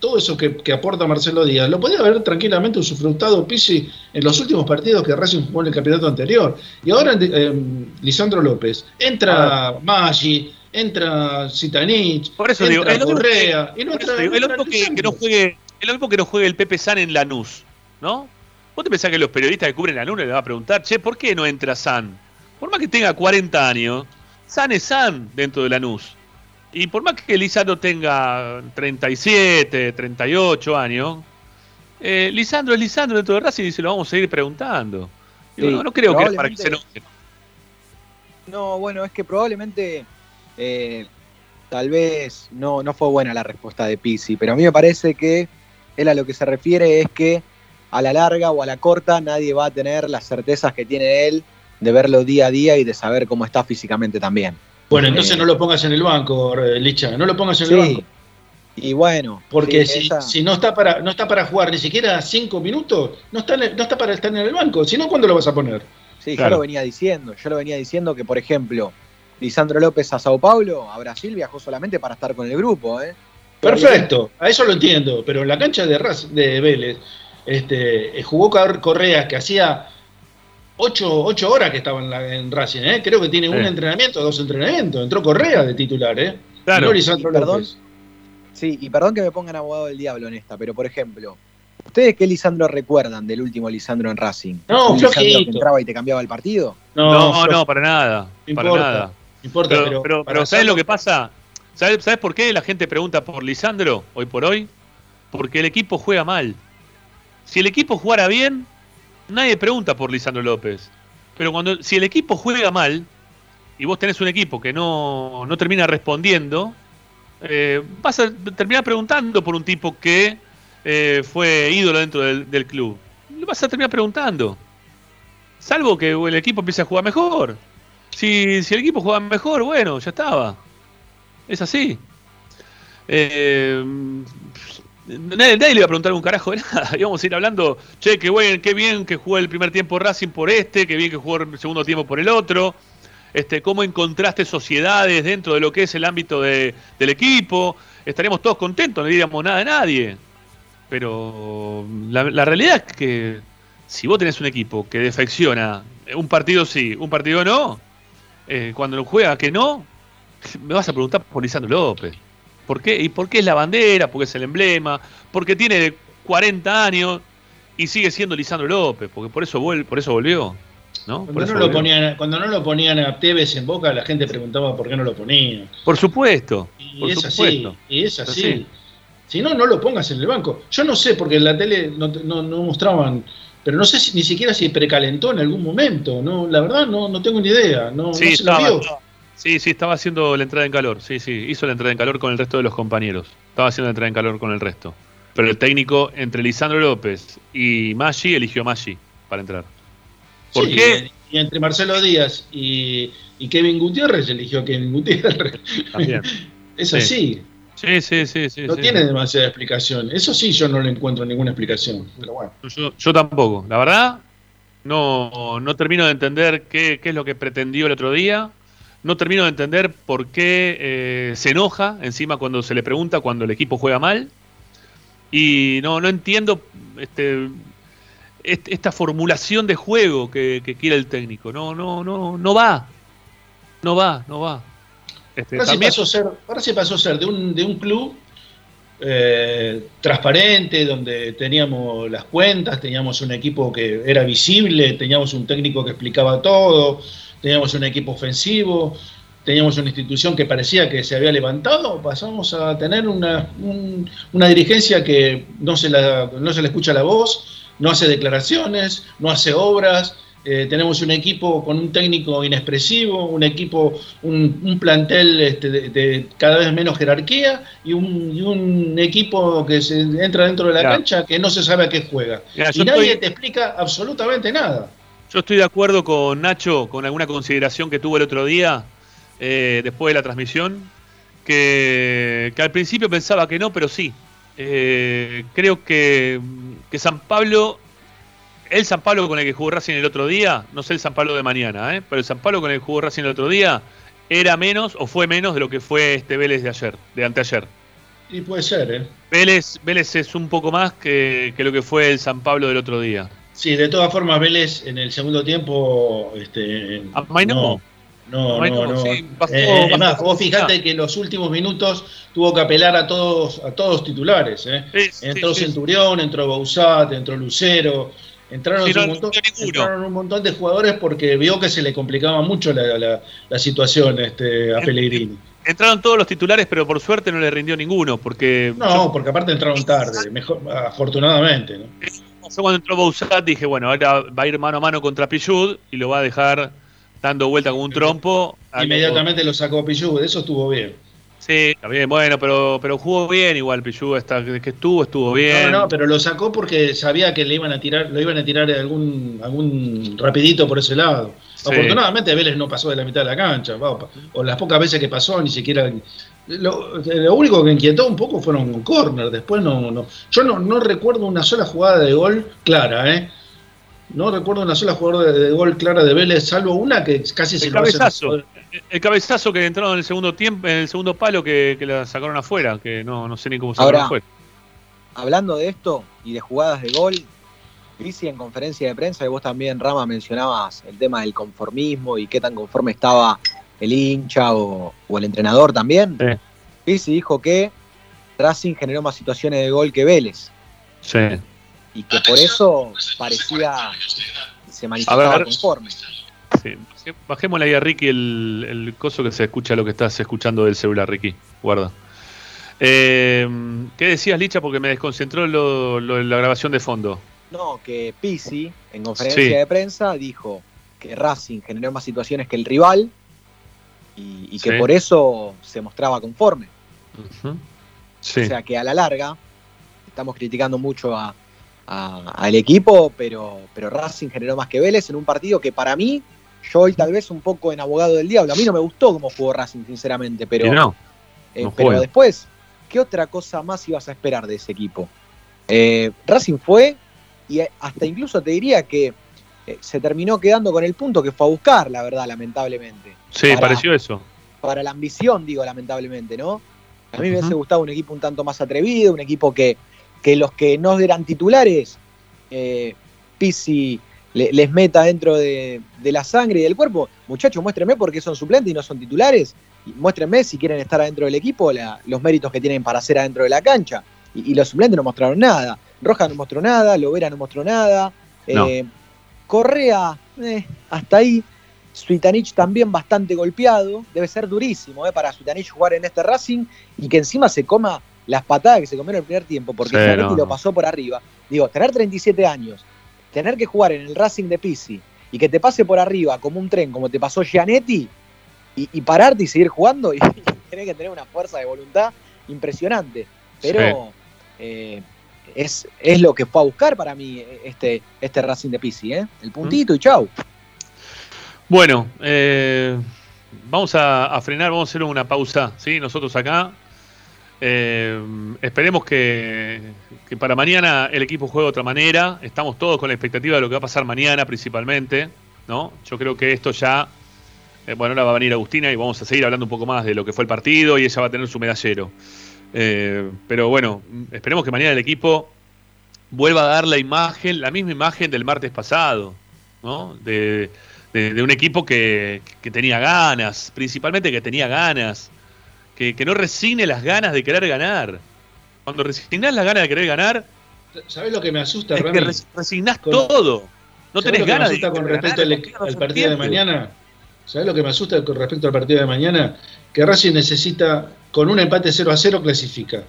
todo eso que, aporta Marcelo Díaz, lo podía haber tranquilamente usufructado Pizzi en los últimos partidos que Racing jugó en el campeonato anterior. Y ahora em, Lisandro López, entra ah. Maggi, entra Zitanich,
por eso entra digo, Correa, y no entra, el único que, no juegue, el que no juegue el Pepe San en Lanús, ¿no? ¿Vos te pensás que los periodistas que cubren Lanús le van a preguntar, che, ¿por qué no entra San? Por más que tenga 40 años, San es San dentro de Lanús. Y por más que Lisandro tenga 37, 38 años, eh, Lisandro es Lisandro dentro de Racing y se lo vamos a seguir preguntando. no, creo que para que se
No, bueno, es que probablemente eh, tal vez no, no fue buena la respuesta de Pisi, pero a mí me parece que él a lo que se refiere es que a la larga o a la corta nadie va a tener las certezas que tiene él de verlo día a día y de saber cómo está físicamente también.
Bueno, entonces no lo pongas en el banco, Licha, no lo pongas en el banco.
Y bueno,
porque si, no está para no está para jugar ni siquiera cinco minutos, no está no está para estar en el banco. Si no, ¿cuándo lo vas a poner?
Sí, yo lo venía diciendo. Yo lo venía diciendo que, por ejemplo, Lisandro López a Sao Paulo, a Brasil viajó solamente para estar con el grupo, ¿eh?
Perfecto, a eso lo entiendo. Pero en la cancha de, de Vélez, este, jugó Correa que hacía ocho, horas que estaba en, Racing, ¿eh? Creo que tiene un entrenamiento, dos entrenamientos. Entró Correa de titular, ¿eh?
Claro. y perdón, sí, y perdón que me pongan abogado del diablo en esta, pero por ejemplo, ¿Ustedes qué Lisandro recuerdan del último Lisandro en Racing?
No,
¿Un Lisandro que entraba y te cambiaba el partido?
No, no, para nada.
No
Para
importa.
nada.
Importa,
Pero,
pero,
pero,
para
pero ¿sabes lo que pasa? ¿Sabes, ¿Sabes por qué la gente pregunta por Lisandro hoy por hoy? Porque el equipo juega mal. Si el equipo jugara bien, nadie pregunta por Lisandro López. Pero cuando si el equipo juega mal y vos tenés un equipo que no, no termina respondiendo, eh, vas a terminar preguntando por un tipo que eh, fue ídolo dentro del, del club. Lo vas a terminar preguntando. Salvo que el equipo empiece a jugar mejor. Si, el equipo juega mejor, bueno, ya estaba. Es así. Eh, nadie, nadie le iba a preguntar un carajo de nada. *laughs* Íbamos a ir hablando, che, qué, buen, qué bien que jugó el primer tiempo Racing por este, qué bien que jugó el segundo tiempo por el otro. Este, cómo encontraste sociedades dentro de lo que es el ámbito de- del equipo. Estaríamos todos contentos, no diríamos nada a nadie. Pero la, la realidad es que si vos tenés un equipo que defecciona, un partido sí, un partido no, eh, cuando lo juega que no, me vas a preguntar por Lisandro López. ¿Por qué? ¿Y por qué es la bandera? Porque es el emblema, porque tiene 40 años y sigue siendo Lisandro López, porque por eso, por eso volvió. ¿no? Por,
Cuando
eso
no, lo ponían, cuando no lo ponían a Tevez en boca, la gente preguntaba por qué no lo ponían.
Por supuesto,
Y
por
es así, y es así.
así.
Si no, no lo pongas en el banco. Yo no sé, porque en la tele no, no- no mostraban, pero no sé si- ni siquiera si precalentó en algún momento. No, la verdad no, no tengo ni idea. No,
Sí,
no se lo
estaba,
vio.
estaba- sí, sí, estaba haciendo la entrada en calor. Sí, sí, hizo la entrada en calor con el resto de los compañeros. Estaba haciendo la entrada en calor con el resto. Pero el técnico entre Lisandro López y Maggi eligió Maggi para entrar. ¿Por
Sí,
qué?
Y entre Marcelo Díaz y, y Kevin Gutiérrez eligió a Kevin Gutiérrez.
También. *laughs*
Es
Sí.
así.
Sí, sí, sí, sí.
No
sí.
tiene demasiada explicación. Eso sí, yo no le encuentro ninguna explicación. Pero bueno.
Yo, yo tampoco. La verdad, no, no termino de entender qué, qué es lo que pretendió el otro día. No termino de entender por qué eh, se enoja encima cuando se le pregunta cuando el equipo juega mal. Y no, no entiendo este, est- esta formulación de juego que, que quiere el técnico. No, no, no, no va. No va, no va. Este,
Ahora sí
también-
pasó a ser, ahora sí pasó a ser de un, de un club eh, transparente, donde teníamos las cuentas, teníamos un equipo que era visible, teníamos un técnico que explicaba todo, teníamos un equipo ofensivo, teníamos una institución que parecía que se había levantado, pasamos a tener una, un- una dirigencia que no se, la, no se le escucha la voz, no hace declaraciones, no hace obras. Eh, tenemos un equipo con un técnico inexpresivo, un equipo, un, un plantel este, de, de cada vez menos jerarquía y un, y un equipo que se entra dentro de la cancha que no se sabe a qué juega.
Mira,
y nadie
estoy-
te explica absolutamente nada.
Yo estoy de acuerdo con Nacho, con alguna consideración que tuvo el otro día, eh, después de la transmisión, que, que al principio pensaba que no, pero sí. Eh, creo que, que San Pablo, el San Pablo con el que jugó Racing el otro día, no sé el San Pablo de mañana, eh, pero el San Pablo con el que jugó Racing el otro día era menos o fue menos de lo que fue este Vélez de ayer, de anteayer.
Y puede ser, ¿eh?
Vélez, Vélez es un poco más que, que lo que fue el San Pablo del otro día.
Sí, de todas formas, Vélez en el segundo tiempo. Este. No, no,
Amainó,
no.
sí,
Eh, más, vos fijate que en los últimos minutos tuvo que apelar a todos, a todos titulares. ¿eh?
Sí,
Entró
sí.
Centurión, entró Bausat, entró Lucero. Entraron,
no,
un montón,
no
entraron un montón de jugadores porque vio que se le complicaba mucho la, la- la situación este, a Pellegrini.
Entraron todos los titulares, pero por suerte no le rindió ninguno, porque
No, porque aparte entraron tarde, mejor, afortunadamente. ¿no?
yo, cuando entró Bouzat dije, bueno, ahora va a ir mano a mano contra Pichud y lo va a dejar dando vuelta con un trompo.
Inmediatamente lo sacó Pichu, eso estuvo bien.
Sí, está bien, bueno, pero, pero jugó bien igual Pichud, hasta que estuvo, estuvo bien.
No, no, pero lo sacó porque sabía que le iban a tirar, lo iban a tirar algún, algún rapidito por ese lado.
Sí.
Afortunadamente Vélez no pasó de la mitad de la cancha, va, o las pocas veces que pasó ni siquiera. Lo, lo único que inquietó un poco fueron corner, después no, no. Yo no, no recuerdo una sola jugada de gol clara, ¿eh? No recuerdo una sola jugada de, de gol clara de Vélez, salvo una que casi se
El
lo hace-
cabezazo. El cabezazo que entraron en el segundo tiempo, en el segundo palo que, que la sacaron afuera, que no, no sé ni cómo sacaron
Ahora,
afuera.
Hablando de esto y de jugadas de gol, Pizzi en conferencia de prensa, y vos también, Rama, mencionabas el tema del conformismo y qué tan conforme estaba el hincha o, o el entrenador también.
Sí.
Dijo que Racing generó más situaciones de gol que Vélez.
Sí.
y que por eso parecía se manifestaba conforme.
Sí. Bajémosle ahí a Ricky el, el, coso que se escucha lo que estás escuchando del celular, Ricky. Guarda. Eh, ¿Qué decías, Licha? Porque me desconcentró lo, la grabación de fondo.
No, que Pisi, en conferencia de prensa, dijo que Racing generó más situaciones que el rival y, que por eso se mostraba conforme. O sea que a la larga, estamos criticando mucho al equipo, pero, pero Racing generó más que Vélez en un partido que para mí, yo hoy tal vez un poco en abogado del diablo, a mí no me gustó cómo jugó Racing, sinceramente, pero, no, eh, pero después, ¿qué otra cosa más ibas a esperar de ese equipo? Eh, Racing fue, y hasta incluso te diría que eh, se terminó quedando con el punto que fue a buscar, la verdad, lamentablemente.
Sí, pareció eso.
Para la ambición, digo, lamentablemente, ¿no? A mí me hubiese gustado un equipo un tanto más atrevido, un equipo que, que los que no eran titulares, eh, Pisi les meta dentro de, la sangre y del cuerpo. Muchachos, muéstrenme por qué son suplentes y no son titulares. Y muéstrenme si quieren estar adentro del equipo, los méritos que tienen para ser adentro de la cancha. Y, los suplentes no mostraron nada. Roja no mostró nada, Lovera no mostró nada. Eh, Correa, eh, hasta ahí. Suitanich también bastante golpeado. Debe ser durísimo eh, para Suitanich jugar en este Racing y que encima se coma las patadas que se comió en el primer tiempo, porque Gianetti lo pasó por arriba. Digo, tener 37 años, tener que jugar en el Racing de Pisi y que te pase por arriba como un tren, como te pasó Gianetti, y, pararte y seguir jugando, *laughs* y, tener que tener una fuerza de voluntad impresionante. Pero eh, es, es lo que fue a buscar para mí este, este Racing de Pisi, ¿eh? El puntito y chau.
Bueno, eh, vamos a, frenar, vamos a hacer una pausa, ¿sí? Nosotros acá. Eh, esperemos que, para mañana el equipo juegue de otra manera. Estamos todos con la expectativa de lo que va a pasar mañana principalmente, ¿no? Yo creo que esto ya... bueno, ahora va a venir Agustina y vamos a seguir hablando un poco más de lo que fue el partido y ella va a tener su medallero. Eh, pero bueno, esperemos que mañana el equipo vuelva a dar la imagen, la misma imagen del martes pasado, ¿no? De, un equipo que, tenía ganas, principalmente que tenía ganas, que, no resigne las ganas de querer ganar. Cuando resignás las ganas de querer ganar,
¿sabes lo que me asusta,
es que resignás todo. No tenés ganas de
con respecto al, partido de mañana. ¿Sabes lo que me asusta con respecto al partido de mañana? Que Racing necesita con un empate 0 a 0 clasifica.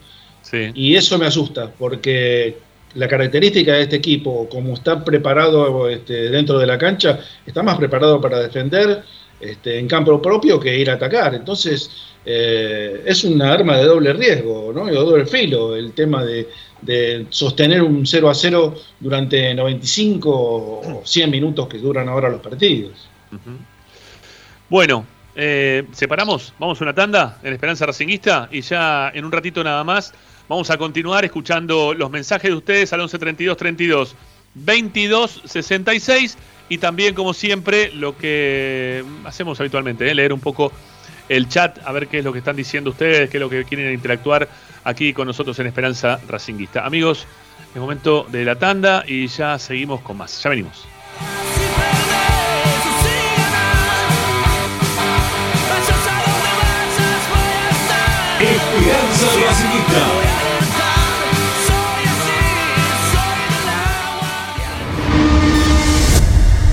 Y eso me asusta, porque la característica de este equipo, como está preparado este, dentro de la cancha, está más preparado para defender este, en campo propio que ir a atacar. Entonces, eh, es una arma de doble riesgo, ¿no? de doble filo, el tema de, sostener un 0 a 0 durante 95 o 100 minutos que duran ahora los partidos.
Bueno, eh, separamos, vamos a una tanda en Esperanza Racinguista y ya en un ratito nada más vamos a continuar escuchando los mensajes de ustedes al 11 32 32 22 66 y también como siempre lo que hacemos habitualmente, ¿eh? leer un poco el chat, a ver qué es lo que están diciendo ustedes, qué es lo que quieren interactuar aquí con nosotros en Esperanza Racinguista. Amigos, es momento de la tanda y ya seguimos con más. Ya venimos.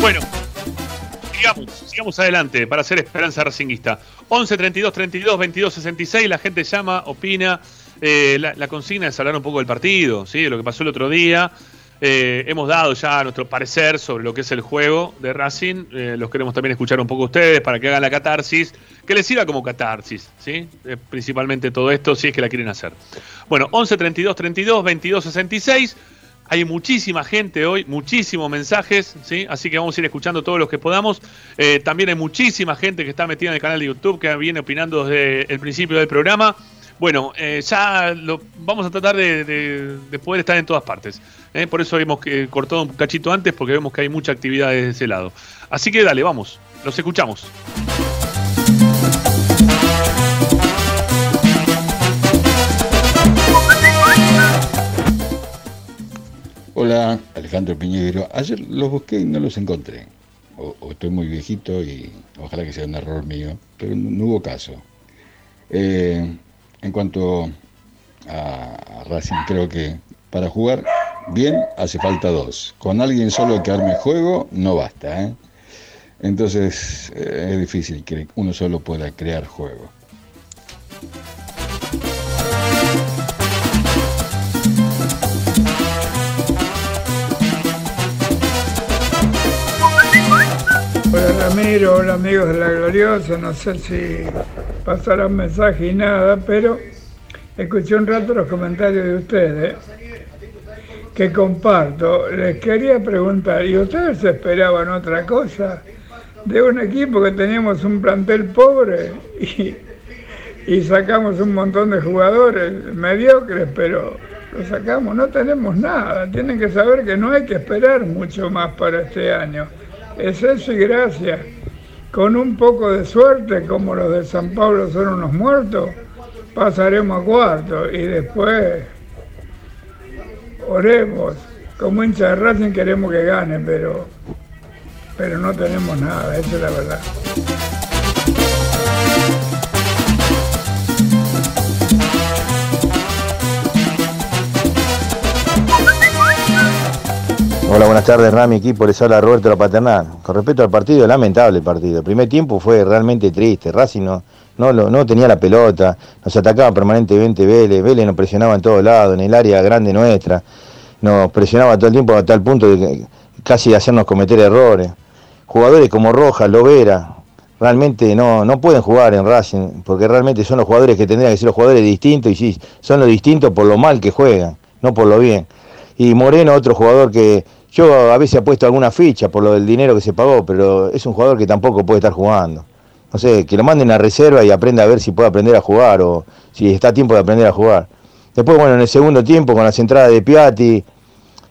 Bueno, sigamos, sigamos adelante para hacer Esperanza Racinguista. 11 32 32 22 66, la gente llama, opina. Eh, la, consigna es hablar un poco del partido, ¿sí? de lo que pasó el otro día. Eh, hemos dado ya nuestro parecer sobre lo que es el juego de Racing. Eh, los queremos también escuchar un poco ustedes para que hagan la catarsis, que les sirva como catarsis, ¿sí? Principalmente todo esto, si es que la quieren hacer. Bueno, 11 32 32 22 66. Hay muchísima gente hoy, muchísimos mensajes, ¿sí? así que vamos a ir escuchando todos los que podamos. Eh, también hay muchísima gente que está metida en el canal de YouTube, que viene opinando desde el principio del programa. Bueno, eh, ya lo, vamos a tratar de, de, de, poder estar en todas partes. ¿eh? Por eso hemos cortado un cachito antes, porque vemos que hay mucha actividad desde ese lado. Así que dale, vamos, los escuchamos.
Hola, Alejandro Piñero. Ayer los busqué y no los encontré. O, estoy muy viejito y ojalá que sea un error mío, pero no, hubo caso. Eh, en cuanto a, a, Racing, creo que para jugar bien hace falta dos. Con alguien solo que arme juego no basta. ¿eh? Entonces eh, es difícil que uno solo pueda crear juego.
Hola Ramiro, hola amigos de la Gloriosa, no sé si pasarán mensaje y nada, pero escuché un rato los comentarios de ustedes que comparto. Les quería preguntar, ¿y ustedes esperaban otra cosa? De un equipo que teníamos un plantel pobre y, y sacamos un montón de jugadores mediocres, pero lo sacamos, no tenemos nada. Tienen que saber que no hay que esperar mucho más para este año es eso y gracias. Con un poco de suerte, como los de San Pablo son unos muertos, pasaremos a cuarto y después oremos. Como hincha de Racing queremos que gane, pero, pero no tenemos nada, esa es la verdad.
Hola, buenas tardes, Rami, equipo, les habla Roberto La Paternal. Con respecto al partido, lamentable el partido. El primer tiempo fue realmente triste. Racing no, tenía la pelota, nos atacaba permanentemente Vélez, Vélez nos presionaba en todos lados, en el área grande nuestra, nos presionaba todo el tiempo hasta el punto de casi hacernos cometer errores. Jugadores como Rojas, Lovera, realmente no, no pueden jugar en Racing, porque realmente son los jugadores que tendrían que ser los jugadores distintos, y sí, son los distintos por lo mal que juegan, no por lo bien. Y Moreno, otro jugador que yo a veces he puesto alguna ficha por lo del dinero que se pagó, pero es un jugador que tampoco puede estar jugando. No sé, que lo manden a reserva y aprenda a ver si puede aprender a jugar o si está a tiempo de aprender a jugar. Después, bueno, en el segundo tiempo, con las entradas de Piatti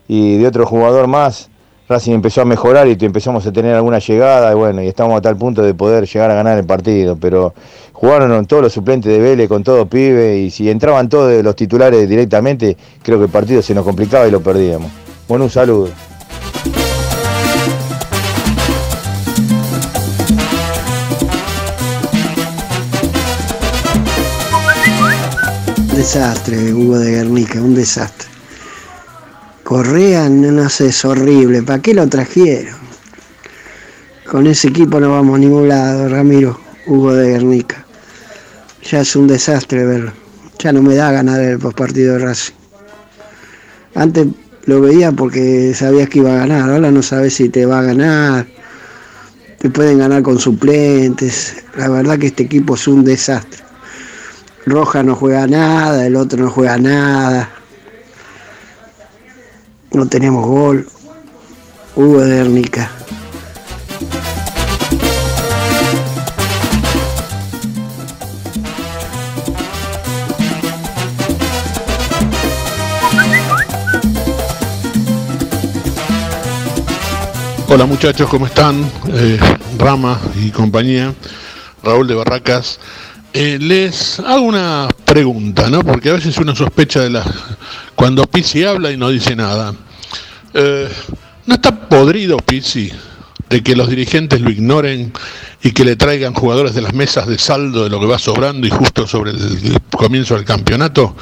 y de otro jugador más, Racing empezó a mejorar y empezamos a tener alguna llegada y bueno, y estamos a tal punto de poder llegar a ganar el partido, pero jugaron todos los suplentes de Vélez con todo pibe y si entraban todos los titulares directamente, creo que el partido se nos complicaba y lo perdíamos. Bueno, un saludo.
desastre, Hugo de Guernica, un desastre. Correa, no sé, es horrible. ¿Para qué lo trajeron? Con ese equipo no vamos a ningún lado, Ramiro, Hugo de Guernica. Ya es un desastre verlo. Ya no me da ganar el postpartido de Racing. Antes lo veía porque sabías que iba a ganar, ahora no sabes si te va a ganar. Te pueden ganar con suplentes. La verdad que este equipo es un desastre. Roja no juega nada, el otro no juega nada. No tenemos gol. Hugo de.
Hola muchachos, ¿cómo están? Eh, Rama y compañía, Raúl de Barracas. Eh, les hago una pregunta, ¿no? Porque a veces uno sospecha de la cuando Pizzi habla y no dice nada. Eh, ¿No está podrido Pizzi de que los dirigentes lo ignoren y que le traigan jugadores de las mesas de saldo de lo que va sobrando y justo sobre el comienzo del campeonato?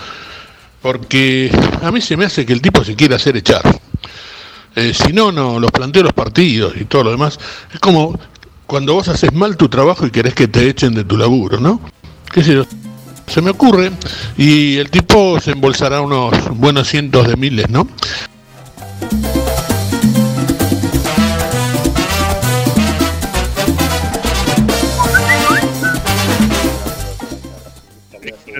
Porque a mí se me hace que el tipo se quiere hacer echar. Eh, si no, no, los planteo los partidos y todo lo demás. Es como cuando vos haces mal tu trabajo y querés que te echen de tu laburo, ¿no? qué sé yo, se me ocurre, y el tipo se embolsará unos buenos cientos de miles, ¿no?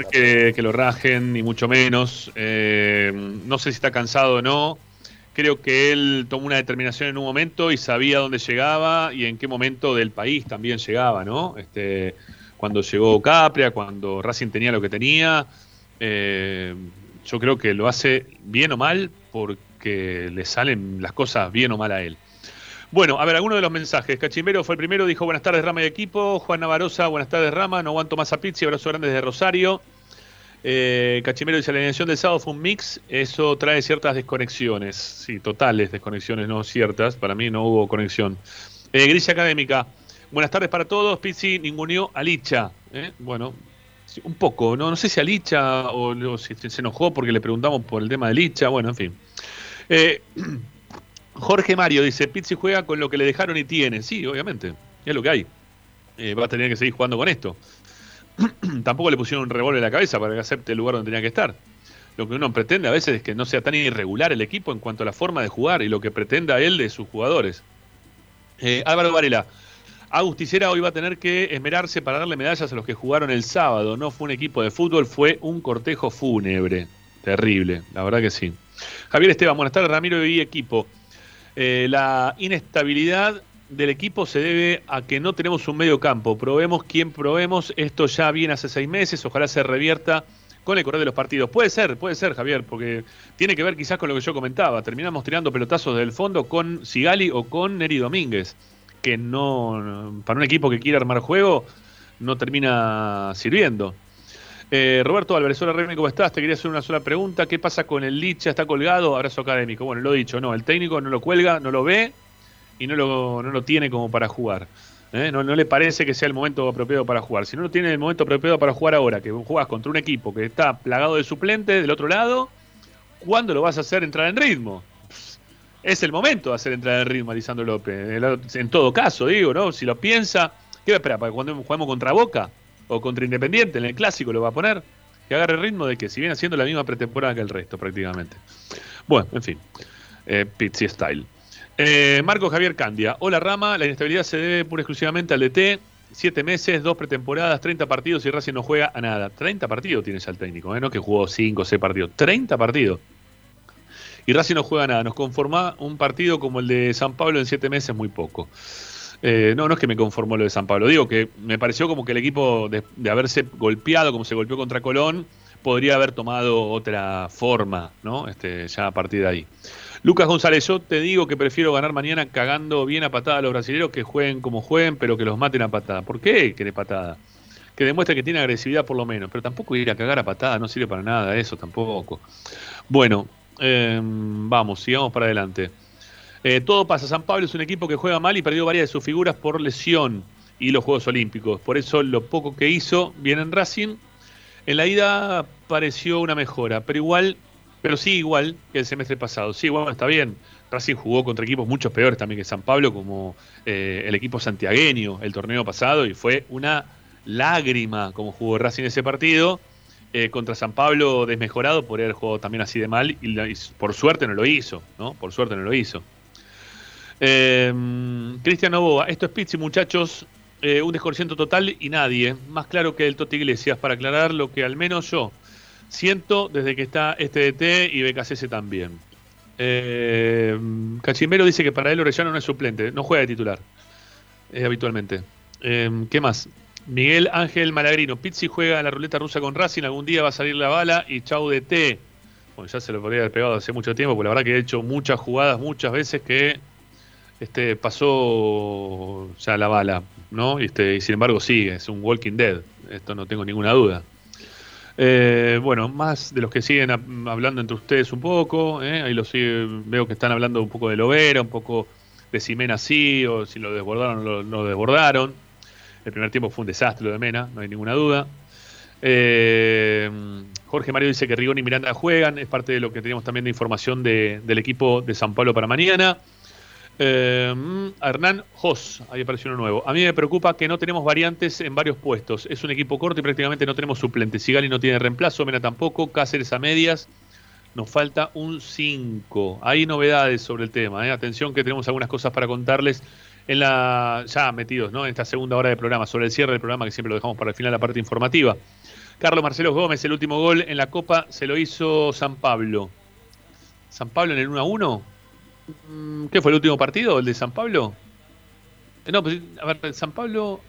Que, que, lo rajen, ni mucho menos. Eh, no sé si está cansado o no. Creo que él tomó una determinación en un momento y sabía dónde llegaba y en qué momento del país también llegaba, ¿no? Este, cuando llegó Capria, cuando Racing tenía lo que tenía. Eh, yo creo que lo hace bien o mal porque le salen las cosas bien o mal a él. Bueno, a ver, algunos de los mensajes. Cachimbero fue el primero, dijo buenas tardes Rama y equipo. Juan Navarosa, buenas tardes Rama, no aguanto más a Pizzi, abrazo grande desde Rosario. Eh, Cachimbero dice, la alineación del sábado fue un mix, eso trae ciertas desconexiones, sí, totales desconexiones, no ciertas, para mí no hubo conexión. Eh, Académica, Buenas tardes para todos. Pizzi ninguneó a Licha. ¿eh? Bueno, un poco, ¿no? No sé si a Licha o, si se enojó porque le preguntamos por el tema de Licha. Bueno, en fin. Eh, *clears throat* Jorge Mario dice: Pizzi juega con lo que le dejaron y tiene. Sí, obviamente. Es lo que hay. Eh, va a tener que seguir jugando con esto. *clears throat* Tampoco le pusieron un revólver en la cabeza para que acepte el lugar donde tenía que estar. Lo que uno pretende a veces es que no sea tan irregular el equipo en cuanto a la forma de jugar y lo que pretenda él de sus jugadores. Álvaro Varela. Agusticera hoy va a tener que esmerarse para darle medallas a los que jugaron el sábado. No fue un equipo de fútbol, fue un cortejo fúnebre. Terrible, la verdad que sí. Javier Esteban, buenas tardes, Ramiro y equipo. Eh, la inestabilidad del equipo se debe a que no tenemos un medio campo. Probemos quien probemos. Esto ya viene hace seis meses. Ojalá se revierta con el correr de los partidos. Puede ser, puede ser, Javier, porque tiene que ver quizás con lo que yo comentaba. Terminamos tirando pelotazos del fondo con Sigali o con Neri Domínguez que no, para un equipo que quiere armar juego, no termina sirviendo. Eh, Roberto Álvarez, hola Remy, ¿cómo estás? Te quería hacer una sola pregunta. ¿Qué pasa con el Licha? ¿Está colgado? Abrazo académico. Bueno, lo he dicho, no, el técnico no lo cuelga, no lo ve y no lo, no lo tiene como para jugar. ¿eh? No, no, le parece que sea el momento apropiado para jugar. Si no lo tiene el momento apropiado para jugar ahora, que juegas contra un equipo que está plagado de suplentes del otro lado, ¿cuándo lo vas a hacer entrar en ritmo? Es el momento de hacer entrar en ritmo a Lisandro López. En todo caso, digo, ¿no? Si lo piensa, ¿qué va a esperar? ¿Para cuando jugamos contra Boca o contra Independiente en el clásico lo va a poner? Que agarre el ritmo de que si viene haciendo la misma pretemporada que el resto, prácticamente. Bueno, en fin. Eh, Pizzi Style. Eh, Marco Javier Candia. Hola Rama, la inestabilidad se debe pura exclusivamente al DT. siete meses, dos pretemporadas, 30 partidos y Racing no juega a nada. 30 partidos tiene ya el técnico, ¿eh? no que jugó 5 o 6 partidos. 30 partidos. Y Racing no juega nada. Nos conforma un partido como el de San Pablo en siete meses, muy poco. Eh, no, no es que me conformó lo de San Pablo. Digo que me pareció como que el equipo, de, de haberse golpeado como se golpeó contra Colón, podría haber tomado otra forma, ¿no? Este, ya a partir de ahí. Lucas González, yo te digo que prefiero ganar mañana cagando bien a patada a los brasileños que jueguen como jueguen, pero que los maten a patada. ¿Por qué quiere patada? Que demuestre que tiene agresividad por lo menos, pero tampoco ir a cagar a patada, no sirve para nada eso tampoco. Bueno, eh, vamos, sigamos para adelante. Eh, todo pasa, San Pablo es un equipo que juega mal y perdió varias de sus figuras por lesión y los Juegos Olímpicos. Por eso lo poco que hizo viene en Racing. En la ida pareció una mejora, pero igual pero sí igual que el semestre pasado. Sí, bueno, está bien. Racing jugó contra equipos mucho peores también que San Pablo, como eh, el equipo santiagueño el torneo pasado, y fue una lágrima como jugó Racing ese partido. Eh, contra San Pablo desmejorado por haber jugado también así de mal y, por suerte no lo hizo, ¿no? Por suerte no lo hizo. Eh, Cristian Novoa, esto es Pizzi, muchachos. Eh, un desconcierto total y nadie. Más claro que el Toti Iglesias, para aclarar lo que al menos yo siento desde que está este DT y BKCS también. Eh, Cachimbero dice que para él Orellano no es suplente, no juega de titular eh, habitualmente. Eh, ¿Qué más? Miguel Ángel Malagrino, Pizzi juega la ruleta rusa con Racing, algún día va a salir la bala y chau DT. Bueno, ya se lo podría haber pegado hace mucho tiempo, porque la verdad que he hecho muchas jugadas, muchas veces que este, pasó ya la bala, ¿no? Este, y sin embargo sigue, es un Walking Dead, esto no tengo ninguna duda. Eh, bueno, más de los que siguen hablando entre ustedes un poco, ¿eh? ahí los sigue, veo que están hablando un poco de Lovera, un poco de si Mena sí, o si lo desbordaron o lo, lo desbordaron. El primer tiempo fue un desastre lo de Mena, no hay ninguna duda. Eh, Jorge Mario dice que Rigón y Miranda juegan, es parte de lo que teníamos también de información de, del equipo de San Pablo para mañana. Eh, Hernán Jos, ahí apareció uno nuevo. A mí me preocupa que no tenemos variantes en varios puestos. Es un equipo corto y prácticamente no tenemos suplentes. Sigali no tiene reemplazo, Mena tampoco, Cáceres a medias. Nos falta un 5. Hay novedades sobre el tema. ¿eh? Atención que tenemos algunas cosas para contarles en la ya metidos ¿no? en esta segunda hora de programa, sobre el cierre del programa que siempre lo dejamos para el final, la parte informativa. Carlos Marcelo Gómez, el último gol en la Copa se lo hizo San Pablo. ¿San Pablo en el 1 a 1? ¿Qué fue el último partido? ¿El de San Pablo? No, pues, a ver, San Pablo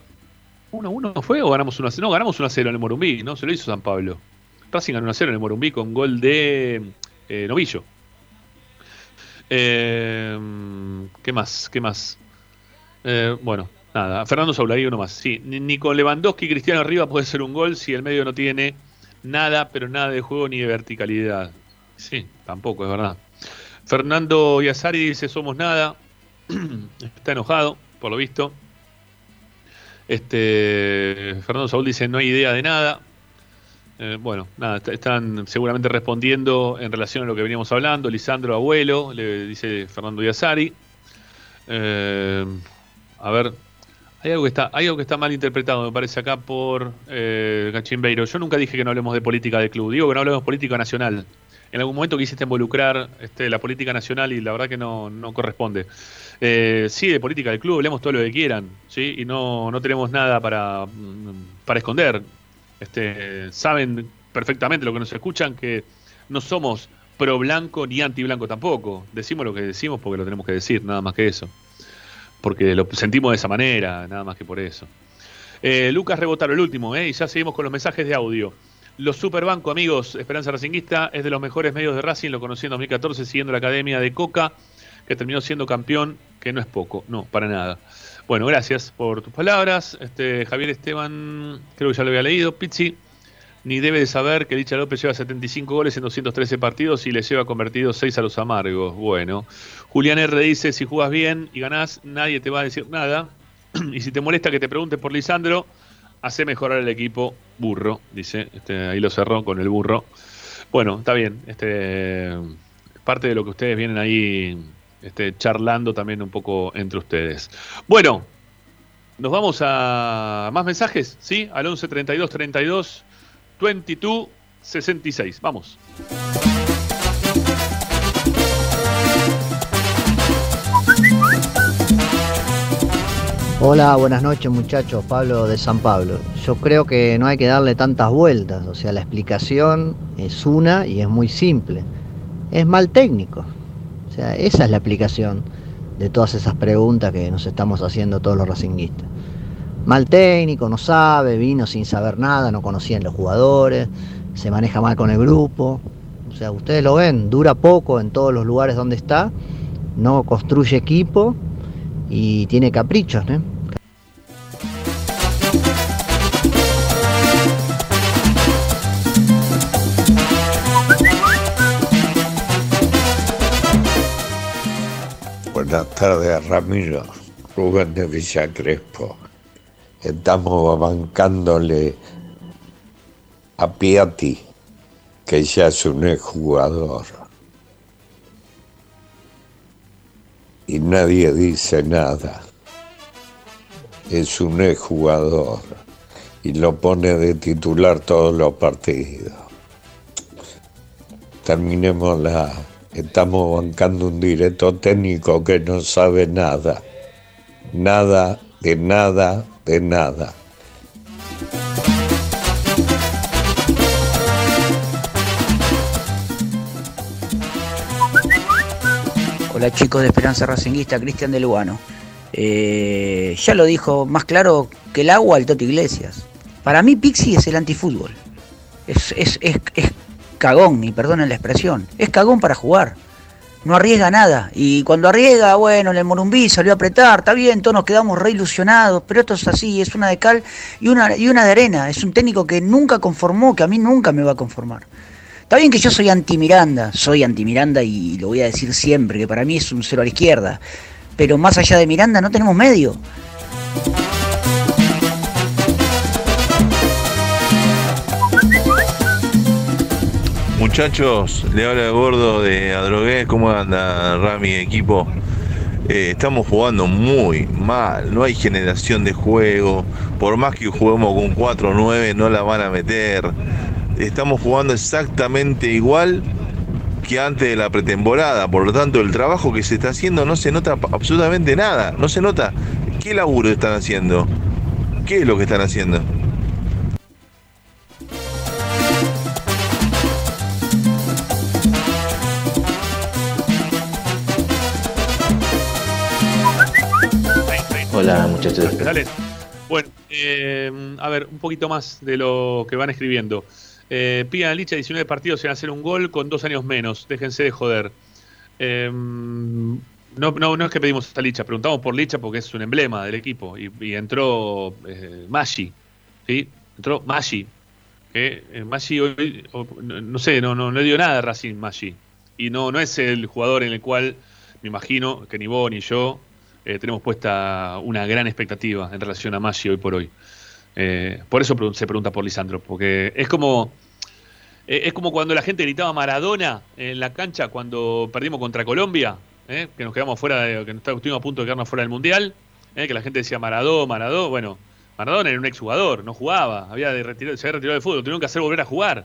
1 a 1 fue o ganamos 1 a 0? No, ganamos 1 a 0 en el Morumbí, ¿no? Se lo hizo San Pablo. Racing ganó 1 a 0 en el Morumbí con gol de eh, Novillo. Eh, ¿Qué más? ¿Qué más? Eh, bueno, nada. Fernando Saulaí uno más. Sí, ni con Lewandowski y Cristiano arriba puede ser un gol si el medio no tiene nada, pero nada de juego ni de verticalidad. Sí, tampoco, es verdad. Fernando Yazari dice somos nada. *clears throat* Está enojado, por lo visto. Este Fernando Saúl dice no hay idea de nada. Eh, bueno, nada, están seguramente respondiendo en relación a lo que veníamos hablando. Lisandro Abuelo, le dice Fernando Yazari. Eh, a ver, hay algo que está, hay algo que está mal interpretado, me parece, acá por eh, Cachimbeiro. Yo nunca dije que no hablemos de política de club, digo que no hablemos de política nacional. En algún momento quisiste involucrar este, la política nacional y la verdad que no, no corresponde. Eh, sí, de política del club, hablemos todo lo que quieran, ¿sí? Y no, no tenemos nada para, para esconder. Este, saben perfectamente lo que nos escuchan que no somos pro blanco ni anti blanco tampoco. Decimos lo que decimos porque lo tenemos que decir, nada más que eso porque lo sentimos de esa manera, nada más que por eso. Eh, Lucas Rebotaro, el último, eh, y ya seguimos con los mensajes de audio. Los Superbanco, amigos, Esperanza Racinguista es de los mejores medios de Racing, lo conocí en 2014 siguiendo la Academia de Coca, que terminó siendo campeón, que no es poco, no, para nada. Bueno, gracias por tus palabras. Este, Javier Esteban, creo que ya lo había leído. Pizzi, ni debe de saber que Licha López lleva 75 goles en 213 partidos y le lleva convertido 6 a los amargos. Bueno, Julián R. dice, si jugas bien y ganás, nadie te va a decir nada. *clears throat* y si te molesta que te pregunte por Lisandro, hace mejorar el equipo burro, dice. Este, ahí lo cerró con el burro. Bueno, está bien. Este, parte de lo que ustedes vienen ahí este, charlando también un poco entre ustedes. Bueno, nos vamos a más mensajes, ¿sí? Al 11 32 32 22 66. Vamos.
Hola, buenas noches muchachos, Pablo de San Pablo. Yo creo que no hay que darle tantas vueltas, o sea, la explicación es una y es muy simple. Es mal técnico. O sea, esa es la explicación de todas esas preguntas que nos estamos haciendo todos los racinguistas. Mal técnico, no sabe, vino sin saber nada, no conocían los jugadores, se maneja mal con el grupo. O sea, ustedes lo ven, dura poco en todos los lugares donde está, no construye equipo y tiene caprichos.
Buenas tardes, Ramiro. Rubén de Villa Crespo. Estamos bancándole a Piatti, que ya es un exjugador. Y nadie dice nada. Es un exjugador. Y lo pone de titular todos los partidos. Terminemos la. Estamos bancando un directo técnico que no sabe nada. Nada, de nada, de nada.
Hola chicos de Esperanza Racinguista, Cristian de Lugano. Eh, ya lo dijo más claro que el agua el Toto Iglesias. Para mí Pixi es el antifútbol. Es, es, es, es cagón, y perdonen la expresión. Es cagón para jugar. No arriesga nada. Y cuando arriesga, bueno, el Morumbí salió a apretar, está bien, todos nos quedamos re ilusionados, pero esto es así, es una de cal y una, y una de arena. Es un técnico que nunca conformó, que a mí nunca me va a conformar. Está bien que yo soy anti Miranda, soy anti Miranda y lo voy a decir siempre, que para mí es un cero a la izquierda. Pero más allá de Miranda no tenemos medio.
Muchachos, le habla el gordo de Adrogué, ¿cómo anda Rami, equipo? Eh, estamos jugando muy mal, no hay generación de juego, por más que juguemos con 4 o 9 no la van a meter. Estamos jugando exactamente igual que antes de la pretemporada, por lo tanto el trabajo que se está haciendo no se nota absolutamente nada, no se nota qué laburo están haciendo, qué es lo que están haciendo.
Hola muchachos.
Bueno, eh, a ver, un poquito más de lo que van escribiendo. Eh, Pida Licha, 19 partidos sin hacer un gol con dos años menos. Déjense de joder. Eh, no, no, no es que pedimos a Licha, preguntamos por Licha porque es un emblema del equipo. Y, entró eh, Maggi. ¿sí? Entró Maggi. Eh, Maggi hoy, no, sé, no, no, no dio nada a Racing Maggi. Y no, no es el jugador en el cual me imagino que ni vos ni yo eh, tenemos puesta una gran expectativa en relación a Maggi hoy por hoy. Eh, por eso se pregunta por Lisandro, porque es como eh, es como cuando la gente gritaba Maradona en la cancha cuando perdimos contra Colombia, eh, que nos quedamos fuera, de, que estuvimos a punto de quedarnos fuera del mundial, eh, que la gente decía Maradona, Maradona, bueno, Maradona era un exjugador, no jugaba, había de retirar- se había retirado del fútbol, tuvieron que hacer volver a jugar.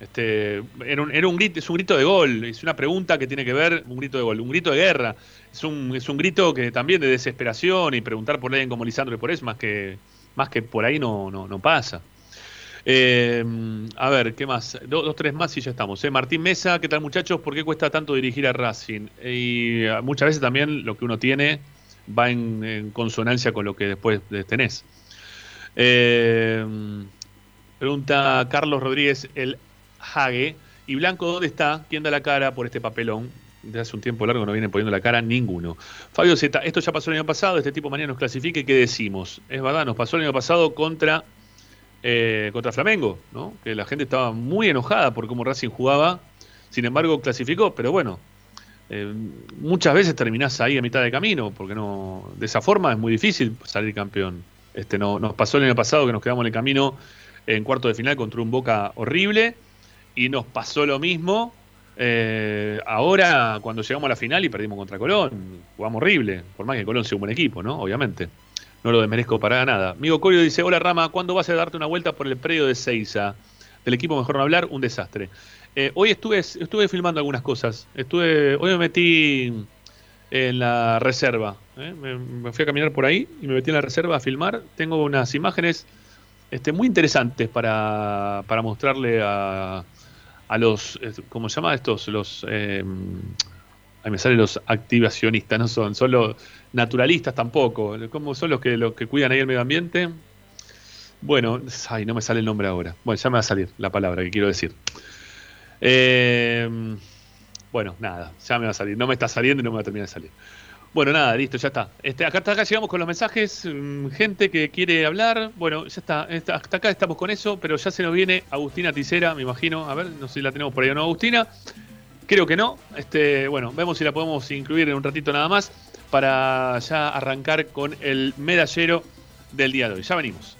Este, era un, era un grito, es un grito de gol, es una pregunta que tiene que ver, un grito de gol, un grito de guerra, es un, es un grito que también de desesperación y preguntar por alguien como Lisandro y por eso, más que, más que por ahí no, no, no pasa. Eh, a ver, ¿qué más? Do- dos, tres más y ya estamos. ¿eh? Martín Mesa, ¿qué tal muchachos? ¿Por qué cuesta tanto dirigir a Racing? Y eh, muchas veces también lo que uno tiene va en, consonancia con lo que después de- tenés. Eh, pregunta Carlos Rodríguez, el Hague. ¿Y Blanco dónde está? ¿Quién da la cara por este papelón? Desde hace un tiempo largo no vienen poniendo la cara ninguno. Fabio Z, esto ya pasó el año pasado, este tipo mañana nos clasifique, ¿qué decimos? Es verdad, nos pasó el año pasado contra eh, contra Flamengo, ¿no? Que la gente estaba muy enojada por cómo Racing jugaba, sin embargo clasificó, pero bueno, eh, muchas veces terminás ahí a mitad de camino, porque no, de esa forma es muy difícil salir campeón. Este, no, nos pasó el año pasado que nos quedamos en el camino en cuarto de final contra un Boca horrible, y nos pasó lo mismo eh, ahora cuando llegamos a la final y perdimos contra Colón, jugamos horrible, por más que Colón sea un buen equipo, ¿no? Obviamente. No lo desmerezco para nada. Amigo Corio dice, hola Rama, ¿cuándo vas a darte una vuelta por el predio de Seiza? Del equipo Mejor No Hablar, un desastre. Eh, hoy estuve, estuve filmando algunas cosas. Estuve, hoy me metí en la reserva. ¿eh? Me, me fui a caminar por ahí y me metí en la reserva a filmar. Tengo unas imágenes este, muy interesantes para, para mostrarle a, a los, eh, ¿cómo se llama estos? Los, eh, ahí me salen los activacionistas, no son, son los naturalistas tampoco. ¿Cómo son los que, los que cuidan ahí el medio ambiente? Bueno, ay, no me sale el nombre ahora. Bueno, ya me va a salir la palabra que quiero decir. Eh, bueno, nada, ya me va a salir. No me está saliendo y no me va a terminar de salir. Bueno, nada, listo, ya está. Este, acá, hasta acá llegamos con los mensajes. mm, Gente que quiere hablar. Bueno, ya está, está- Hasta acá estamos con eso, pero ya se nos viene Agustina Ticera, me imagino. A ver, no sé si la tenemos por ahí o no, Agustina. Creo que no. Este, bueno, vemos si la podemos incluir en un ratito nada más para ya arrancar con el medallero del día de hoy. Ya venimos.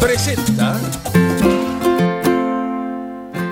Presenta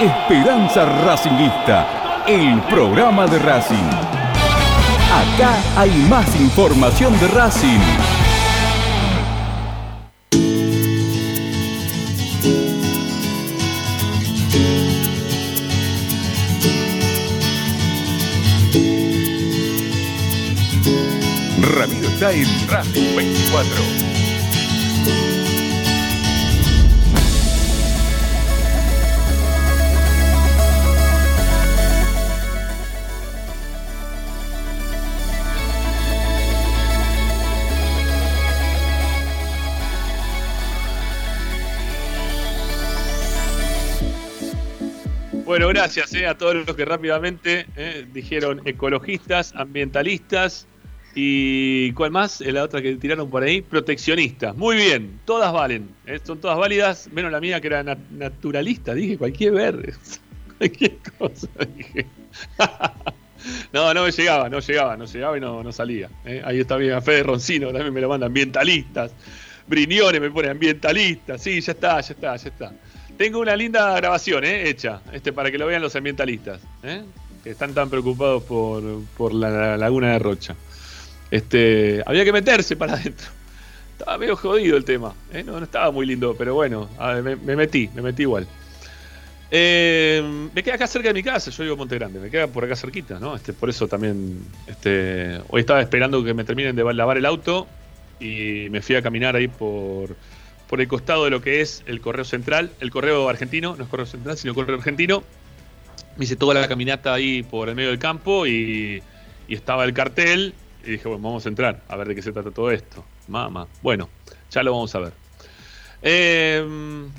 Esperanza Racingista, el programa de Racing. Acá hay más información de Racing. Ramiro está en Racing 24.
Bueno, gracias eh, a todos los que rápidamente eh, dijeron ecologistas, ambientalistas y ¿cuál más? Eh, La otra que tiraron por ahí, proteccionistas. Muy bien, todas valen, eh, son todas válidas, menos la mía que era na- naturalista, dije cualquier verde, *laughs* cualquier cosa, dije. *laughs* No, no me llegaba, no llegaba, no llegaba y no, no salía. Ahí está bien, Fede Roncino también me lo manda, ambientalistas. Briñones me pone ambientalistas, sí, ya está, ya está, ya está. Tengo una linda grabación eh, hecha, este, para que lo vean los ambientalistas, eh, que están tan preocupados por, por la, laguna de Rocha. Este, había que meterse para adentro. Estaba medio jodido el tema, eh, no, estaba muy lindo, pero bueno, me, me metí, me metí igual. Me queda acá cerca de mi casa, yo vivo en Monte Grande, me queda por acá cerquita, ¿no? Este, por eso también, este, hoy estaba esperando que me terminen de lavar el auto y me fui a caminar ahí por, por el costado de lo que es el correo central, el correo argentino, no es correo central, sino correo argentino. Me hice toda la caminata ahí por el medio del campo y, y estaba el cartel y dije, bueno, vamos a entrar a ver de qué se trata todo esto. Mamá, bueno, ya lo vamos a ver. Eh,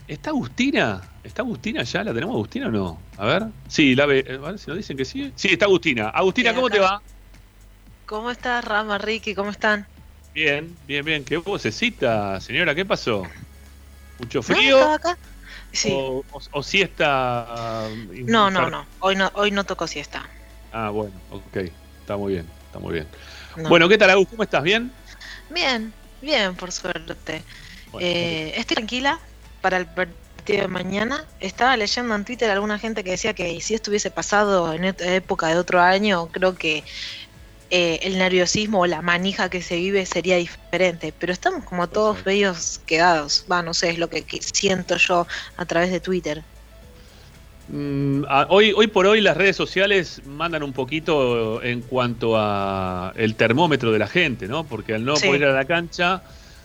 ¿Está Agustina? ¿Está Agustina ya? ¿La tenemos Agustina o no? A ver. Sí, la ve. A ver si nos dicen que sí. Sí, está Agustina. Agustina, ¿cómo te va?
¿Cómo estás, Rama, Ricky? ¿Cómo están?
Bien, bien, bien. ¿Qué vocecita, señora? ¿Qué pasó? ¿Mucho
No,
frío?
estaba acá. Sí.
O, o- o siesta? uh,
No, no, no. Hoy no, hoy no tocó siesta.
Ah, bueno, ok. Está muy bien, está muy bien.
No.
Bueno, ¿qué tal, Agus? ¿Cómo estás? ¿Bien?
Bien, bien, por suerte.
Bueno,
Eh, estoy tranquila para el partido de mañana. Estaba leyendo en Twitter alguna gente que decía que si esto hubiese pasado en época de otro año, creo que eh, el nerviosismo o la manija que se vive sería diferente. Pero estamos como todos bellos quedados. Va, no sé, es lo que, que siento yo a través de Twitter.
Mm, a- hoy, hoy por hoy las redes sociales mandan un poquito en cuanto a el termómetro de la gente, ¿no? Porque al no
Sí.
poder ir a la cancha,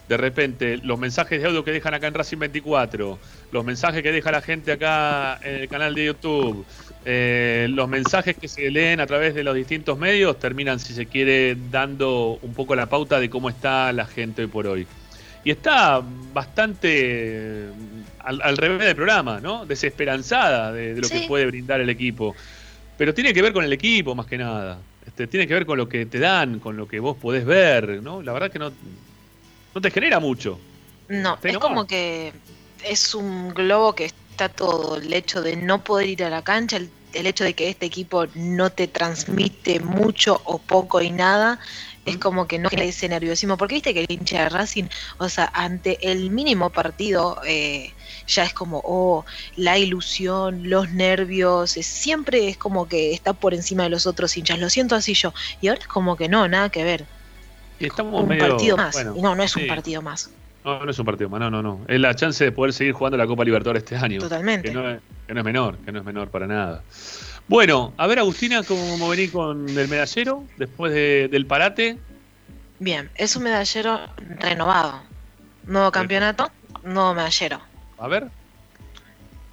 de repente los mensajes de audio que dejan acá en Racing 24, los mensajes que deja la gente acá en el canal de YouTube, eh, los mensajes que se leen a través de los distintos medios terminan, si se quiere, dando un poco la pauta de cómo está la gente hoy por hoy. Y está bastante eh, al, al revés del programa, ¿no? Desesperanzada de, de lo que puede brindar el equipo. Pero tiene que ver con el equipo más que nada. Este, tiene que ver con lo que te dan, con lo que vos podés ver, ¿no? La verdad que no, no te genera mucho.
No, es
nomás.
como que es un globo que está todo. El hecho de no poder ir a la cancha, el el hecho de que este equipo no te transmite mucho o poco y nada, es como que no genera ese nerviosismo, porque viste que el hincha de Racing, o sea, ante el mínimo partido, eh, ya es como, oh, la ilusión, los nervios, es- siempre es como que está por encima de los otros hinchas, lo siento así yo, y ahora es como que no, nada que ver,
Y estamos
un
medio-
partido más,
bueno,
y no, no es
sí.
un partido más,
No, no es un partido más, no, no, no. Es la chance de poder seguir jugando la Copa Libertadores este año.
Totalmente.
Que no es, que no es menor, que no es menor para nada. Bueno, a ver, Agustina, ¿cómo venís con el medallero después de- del parate?
Bien, es un medallero renovado, nuevo campeonato, nuevo medallero.
A ver.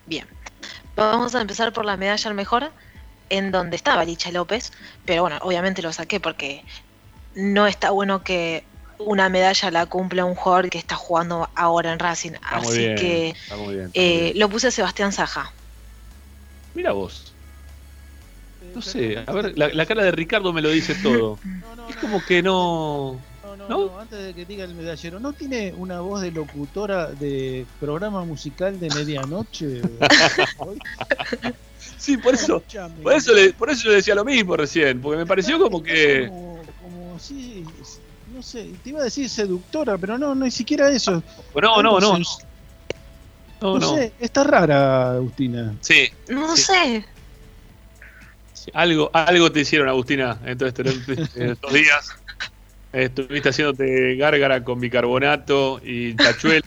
Bien, vamos a empezar por la medalla al mejor, en donde estaba Licha López, pero bueno, obviamente lo saqué porque no está bueno que una medalla la cumpla un jugador que está jugando ahora en Racing.
Está
Así
bien,
que
está muy bien, está muy
eh,
bien.
lo puse a Sebastián Saja.
Mira vos. No sé, a ver, la, la cara de Ricardo me lo dice *laughs* todo. Es como que no.
No, no, antes de que diga el medallero, ¿no tiene una voz de locutora de programa musical de medianoche? *laughs*
Sí, por eso. Por eso, le, por eso yo decía lo mismo recién, porque me pareció como que.
No sé, te iba a decir seductora, pero no, ni siquiera eso.
No, no, no. No, no,
No,
no.
sé, está rara, Agustina.
Sí.
No
Sí.
sé,
sí, Algo, algo te hicieron, Agustina, en todo este- en estos *laughs* días. Estuviste haciéndote gárgara con bicarbonato y tachuel.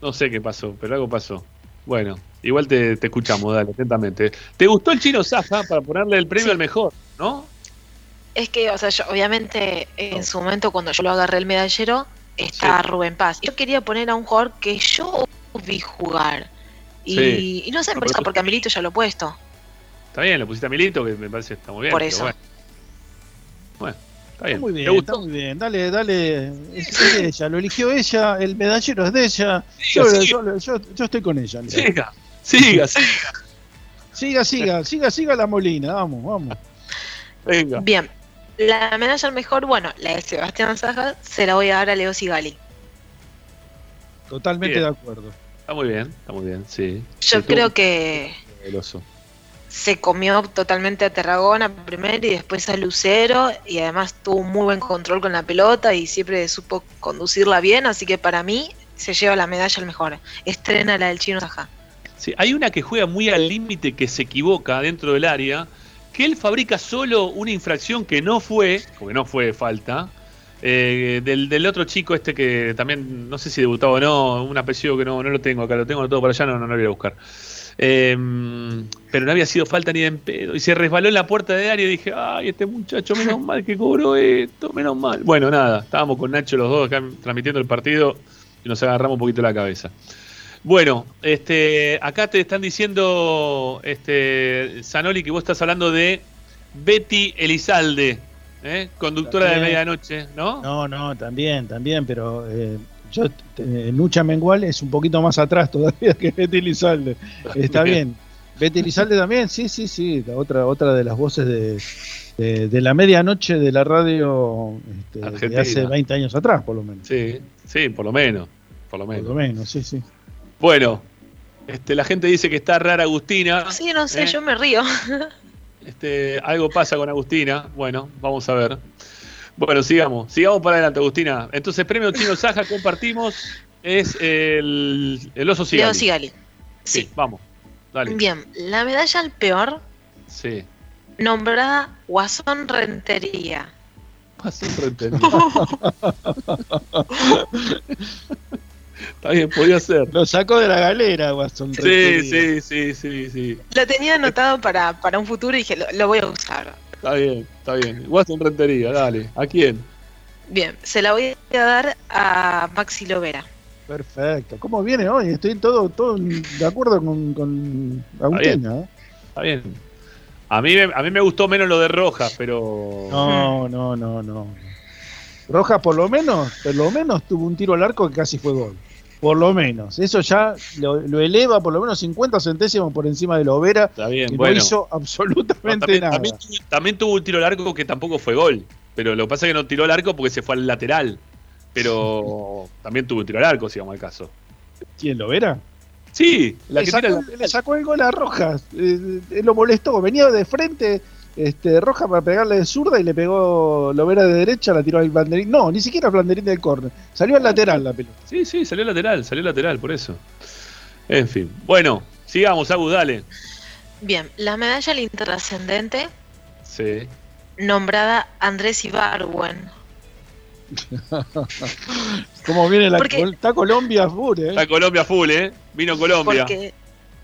No sé qué pasó, pero algo pasó. Bueno, igual te, te escuchamos, dale, atentamente. ¿Te gustó el chino Saja para ponerle el premio al mejor, no?
Es que, o sea, yo, obviamente en su momento cuando yo lo agarré el medallero, está Rubén Paz. Yo quería poner a un jugador que yo vi jugar. Y,
Sí.
y no sé,
No,
por eso, porque a Milito ya lo he puesto.
Está bien, lo pusiste a Milito, que me parece que está muy bien.
Por eso.
Bueno. Bueno, está bien.
Está muy
¿Te
bien, está muy bien. Dale, dale. Es, es de ella, lo eligió ella, el medallero es de ella. Yo,
Siga,
yo- yo- yo estoy con ella. mira.
Siga, siga, siga.
Siga, siga, siga, siga la molina, vamos, vamos.
Venga.
Bien, la medalla al mejor, bueno, la de Sebastián Saja, se la voy a dar a Leo Sigali.
Totalmente
Bien.
de acuerdo.
Está muy bien, está muy bien, sí.
Yo creo que
El oso.
se comió totalmente a Tarragona primero y después a Lucero y además tuvo un muy buen control con la pelota y siempre supo conducirla bien, así que para mí se lleva la medalla al mejor. Estrena la del chino Saja.
Sí, hay una que juega muy al límite, que se equivoca dentro del área, que él fabrica solo una infracción que no fue, porque no fue falta, eh, del, del otro chico este que también, no sé si debutaba o no, un apellido que no, no lo tengo acá, lo tengo todo para allá, no, no lo voy a buscar. Eh, pero no había sido falta ni de en pedo. Y se resbaló en la puerta de área y dije, ay, este muchacho, menos mal que cobró esto, menos mal. Bueno, nada, estábamos con Nacho los dos acá transmitiendo el partido y nos agarramos un poquito la cabeza. Bueno, este, acá te están diciendo, este, Zanoli, que vos estás hablando de Betty Elizalde, ¿eh? conductora de medianoche, ¿no?
No, no, también, también, pero eh, yo, eh, Nucha Mengual es un poquito más atrás todavía *laughs* que Betty Lizalde. Está bien. Betty Lizalde también, sí, sí, sí, la otra, otra de las voces de, de, de la medianoche de la radio este, de hace 20 años atrás, por lo menos.
Sí, sí, por lo menos, por lo
Por
menos.
lo menos, sí, sí.
Bueno, este, la gente dice que está rara Agustina.
Sí, no sé,
¿eh?
yo me río.
Este, algo pasa con Agustina. Bueno, vamos a ver. Bueno, sigamos. Sigamos para adelante, Agustina. Entonces, premio Chino Saja compartimos es el, el oso Sigali.
Leo Sigali.
Sí, vamos. Dale.
Bien, la medalla al peor,
Sí.
nombrada Guasón Rentería.
Pasó *laughs* Está bien, podía ser.
Lo sacó de la galera, Guasón.
Sí,
Rentería.
sí, sí, sí, sí.
Lo tenía anotado para, para un futuro y dije, lo, lo voy a usar.
Está bien, está bien. Watson Rentería, dale. ¿A quién?
Bien, se la voy a dar a Maxi Lovera.
Perfecto. ¿Cómo viene hoy? Estoy todo, todo de acuerdo con, con Agustina. ¿eh?
Está bien. A mí, me- a mí me gustó menos lo de Rojas, pero.
No, no, no, no. Rojas por lo menos, por lo menos tuvo un tiro al arco que casi fue gol. Por lo menos. Eso ya lo, lo eleva por lo menos 50 centésimos por encima de la Overa,
Está bien,
que
bueno.
no hizo absolutamente
también,
nada.
también tuvo- también tuvo un tiro largo que tampoco fue gol. Pero lo que pasa es que no tiró al arco porque se fue al lateral. Pero también tuvo un tiro al arco, si vamos al caso.
¿Quién lo verá?
Sí, la
le,
que
sacó,
tira la-
le sacó el gol a Rojas. eh, eh, lo molestó. Venía de frente este, Rojas para pegarle de zurda y le pegó Lovera de derecha, la tiró al banderín. No, ni siquiera al banderín del córner. Salió al lateral la pelota.
Sí, sí, salió lateral, salió lateral, por eso. En fin. Bueno, sigamos, Agus, dale.
Bien, la medalla al intrascendente
Sí.
nombrada Andrés Ibarwen. *laughs*
¿Cómo viene la
Porque-
col- Está Colombia full, eh.
Está Colombia full, ¿eh? Vino Colombia.
Porque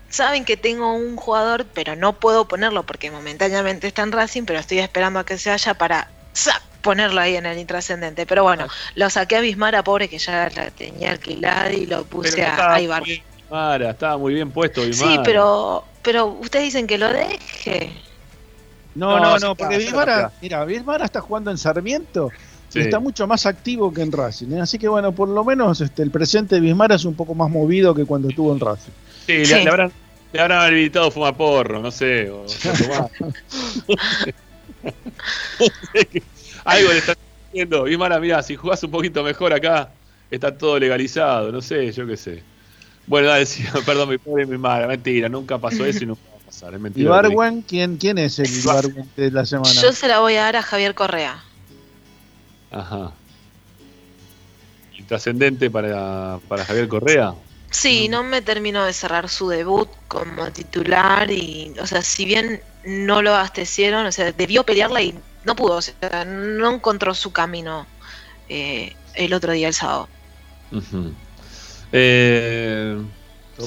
saben que tengo un jugador, pero no puedo ponerlo porque momentáneamente está en Racing, pero estoy esperando a que se vaya para ponerlo ahí en el intrascendente. Pero bueno, lo saqué a Bismara, pobre que ya la tenía alquilada y lo puse a, Ibar.
muy bien, Mara, estaba muy bien puesto,
Sí,
Bismara.
pero, pero ustedes dicen que lo deje.
No,
No,
no, porque Bismara,
está.
mira, Bismara está jugando en Sarmiento
Sí.
está mucho más activo que en Racing. ¿eh? Así que bueno, por lo menos este, el presente de Bismara es un poco más movido que cuando estuvo en Racing.
Sí, le-
Sí.
Le, habrán, le habrán habilitado fumar porro, no sé. o- *laughs* o tomar. Algo le están diciendo. Bismara, mira, si jugás un poquito mejor acá, está todo legalizado, no sé, yo qué sé. Bueno, dale, *laughs* sí, perdón, mi pobre Bismara, mentira, nunca pasó eso y nunca va a pasar, es mentira.
Ibarwen, ¿quién, ¿quién es el Ibarwen de la semana?
Yo se la voy a dar a Javier Correa.
Ajá. Intrascendente para, para Javier Correa.
Sí, no me terminó de cerrar su debut como titular y, o sea, si bien no lo abastecieron, o sea, debió pelearla y no pudo, o sea, no encontró su camino eh, el otro día, el sábado.
Eh,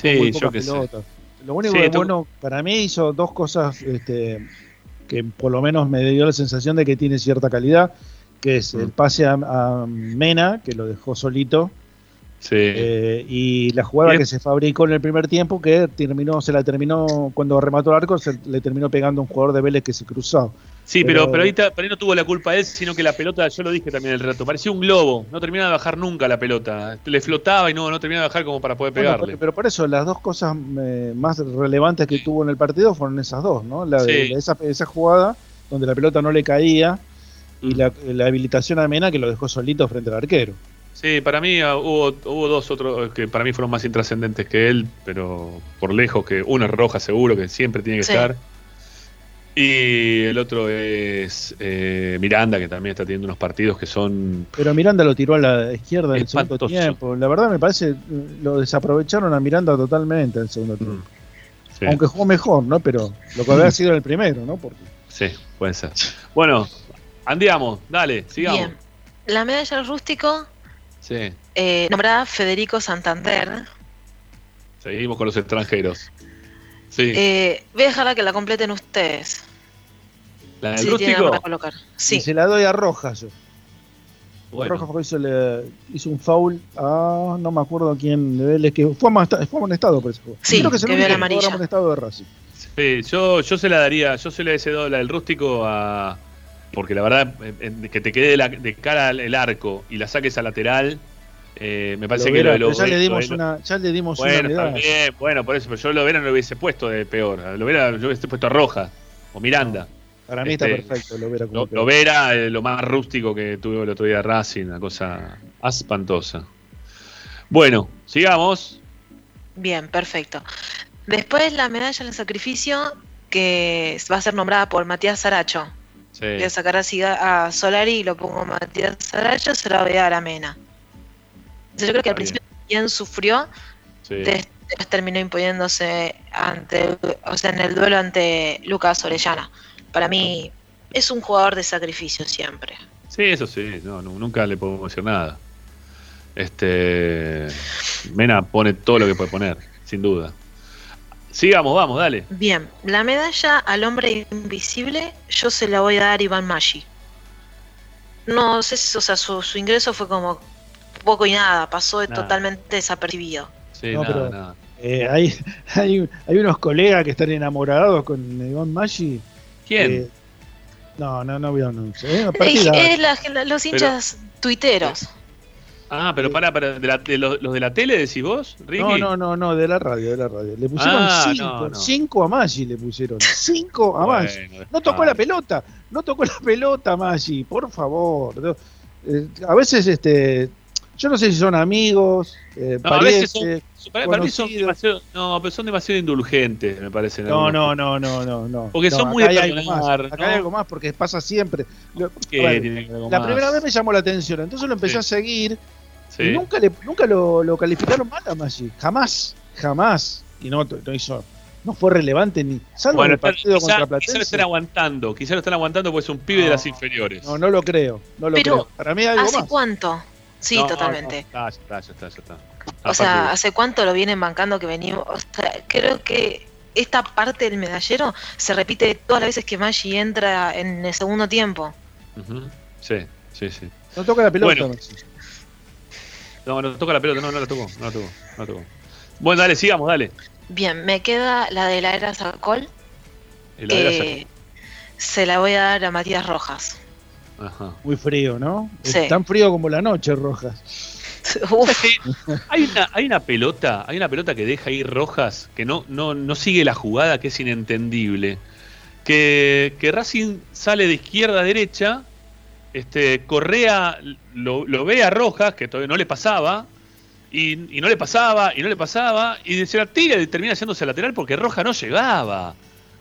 sí, yo qué sé.
Lo único
Sí,
que bueno, para mí hizo dos cosas este, que por lo menos me dio la sensación de que tiene cierta calidad, que es el pase a, a Mena, que lo dejó solito,
Sí.
eh, y la jugada que se fabricó en el primer tiempo, que terminó, se la terminó, cuando remató el arco, se le terminó pegando a un jugador de Vélez que se cruzó.
Sí, pero,
Pero-
pero ahí, ta- pero ahí no tuvo la culpa él, sino que la pelota, yo lo dije también el rato, parecía un globo, no terminaba de bajar nunca la pelota, le flotaba y no, no terminaba de bajar como para poder pegarle.
pero, pero por eso las dos cosas eh, más relevantes que tuvo en el partido fueron esas dos, ¿no? La de-
Sí.
esa, esa jugada donde la pelota no le caía
Mm.
y la, la habilitación a Mena que lo dejó solito frente al arquero.
Sí, para mí ah, hubo, hubo dos otros que para mí fueron más intrascendentes que él, pero por lejos, que uno es roja seguro, que siempre tiene que
Sí.
estar. Y el otro es eh, Miranda, que también está teniendo unos partidos que son...
Pero Miranda lo tiró a la izquierda en el segundo tiempo. La verdad me parece lo desaprovecharon a Miranda totalmente en el segundo tiempo.
sí.
Aunque jugó mejor, ¿no? Pero lo que había *laughs* sido en el primero, ¿no? Porque
Sí, puede ser. Bueno, andiamo, dale, sigamos.
Bien, la medalla al rústico,
Sí,
eh, nombrada Federico Santander,
seguimos con los extranjeros. Sí,
eh, voy a dejarla que la completen ustedes.
la del
Si
rústico.
para colocar.
y
Sí,
se la doy a Rojas yo.
Bueno.
Rojas hizo, le- hizo un foul a no me acuerdo quién de Vélez que fue amonestado, fue amonestado por ese juego.
Sí,
Creo que es el
que vio la amarilla.
amonestado de Racing.
Sí, yo, yo se la daría, yo se le he dado la del rústico a. Porque la verdad, eh, eh, que te quede de, la- de cara el arco y la saques a lateral, eh, me parece que lo
Lovera,
de
ya le
lo
dimos una, ya le dimos una
Bueno, bien, bueno, por eso, pero yo lo hubiera no lo hubiese puesto de peor. Lo hubiera, yo hubiese puesto a Roja o Miranda.
Para mí
Este,
está perfecto, lo hubiera
Lo, lo Vera, eh, lo más rústico que tuve el otro día Racing, una cosa espantosa. Bueno, sigamos.
bien, perfecto. Después la medalla al sacrificio que va a ser nombrada por Matías Saracho.
Sí,
Voy a sacar así a a Solari y lo pongo Matías Saracho, se la voy a dar a Mena. Entonces, yo creo que al principio bien sufrió,
sí.
des- después terminó imponiéndose ante, o sea, en el duelo ante Lucas Orellana. Para mí es un jugador de sacrificio siempre.
Sí, eso sí, no, nu- nunca le podemos decir nada. Este Mena pone todo lo que puede poner, sin duda. Sigamos, vamos, dale.
Bien, la medalla al hombre invisible yo se la voy a dar a Iván Maggi. No sé, si- o sea, su, su ingreso fue como poco y nada, pasó
Nada.
totalmente desapercibido.
Sí,
No,
nada,
pero-
nada.
Eh, hay, *laughs* hay, hay unos colegas que están enamorados con Iván Maggi.
¿Quién?
Eh, no, no, no voy a anunciar. Eh,
Es,
partida-
es la- la- los hinchas tuiteros.
Ah, pero para, para de, la- de los, los de la tele decís vos, Ricky.
no, no, no, no, de la radio, de la radio. Le pusieron
Ah,
cinco,
no, no.
cinco a Maggi le pusieron. *laughs* Cinco a Maggi.
Bueno,
No tocó la pelota, no tocó la pelota Maggi, por favor. Eh, a veces este Yo no sé si son amigos, eh,
No, a veces son, para, para mí son demasiado, no, pero son demasiado indulgentes, me parece.
No, no, no, no, no, no.
Porque
No,
son muy
acá
de
hay algo más, Acá
¿no?
hay algo más porque pasa siempre. Lo-
¿Qué
a ver,
tiene algo
la
más?
primera vez me llamó la atención, entonces lo empecé
Sí.
a seguir
Sí.
y nunca, le, nunca lo, lo calificaron mal a Maggi. Jamás, jamás. Y no, no hizo, no fue relevante ni. Salvo
Bueno,
en el partido
quizá,
contra
quizá lo están
Platense.
aguantando, quizá lo están aguantando porque es un pibe de las inferiores.
No, no lo creo, no lo
Pero,
creo. Para mí hay algo
¿Hace
más.
cuánto? Sí,
No,
totalmente.
no, ya está, ya está, ya está.
O sea, ¿hace cuánto lo vienen bancando que venimos? O sea, creo que esta parte del medallero se repite todas las veces que Maggi entra en el segundo tiempo.
Sí, sí, sí.
No toca la pelota,
Bueno. No, no toca la pelota, no, no la tocó, no la tocó, no la tocó. Bueno, dale, sigamos, dale.
Bien, me queda la de la era Sacol.
Heladera
que se la voy a dar a Matías Rojas.
Ajá.
Muy frío, ¿no?
Sí.
Es tan frío como la noche, Rojas. *laughs*
Hay una, hay una pelota, hay una pelota que deja ir Rojas, que no, no, no sigue la jugada, que es inentendible. Que, que Racing sale de izquierda a derecha, este, Correa lo, lo ve a Rojas, que todavía no le pasaba, y, y no le pasaba, y no le pasaba, y se la tira y termina haciéndose lateral porque Rojas no llegaba.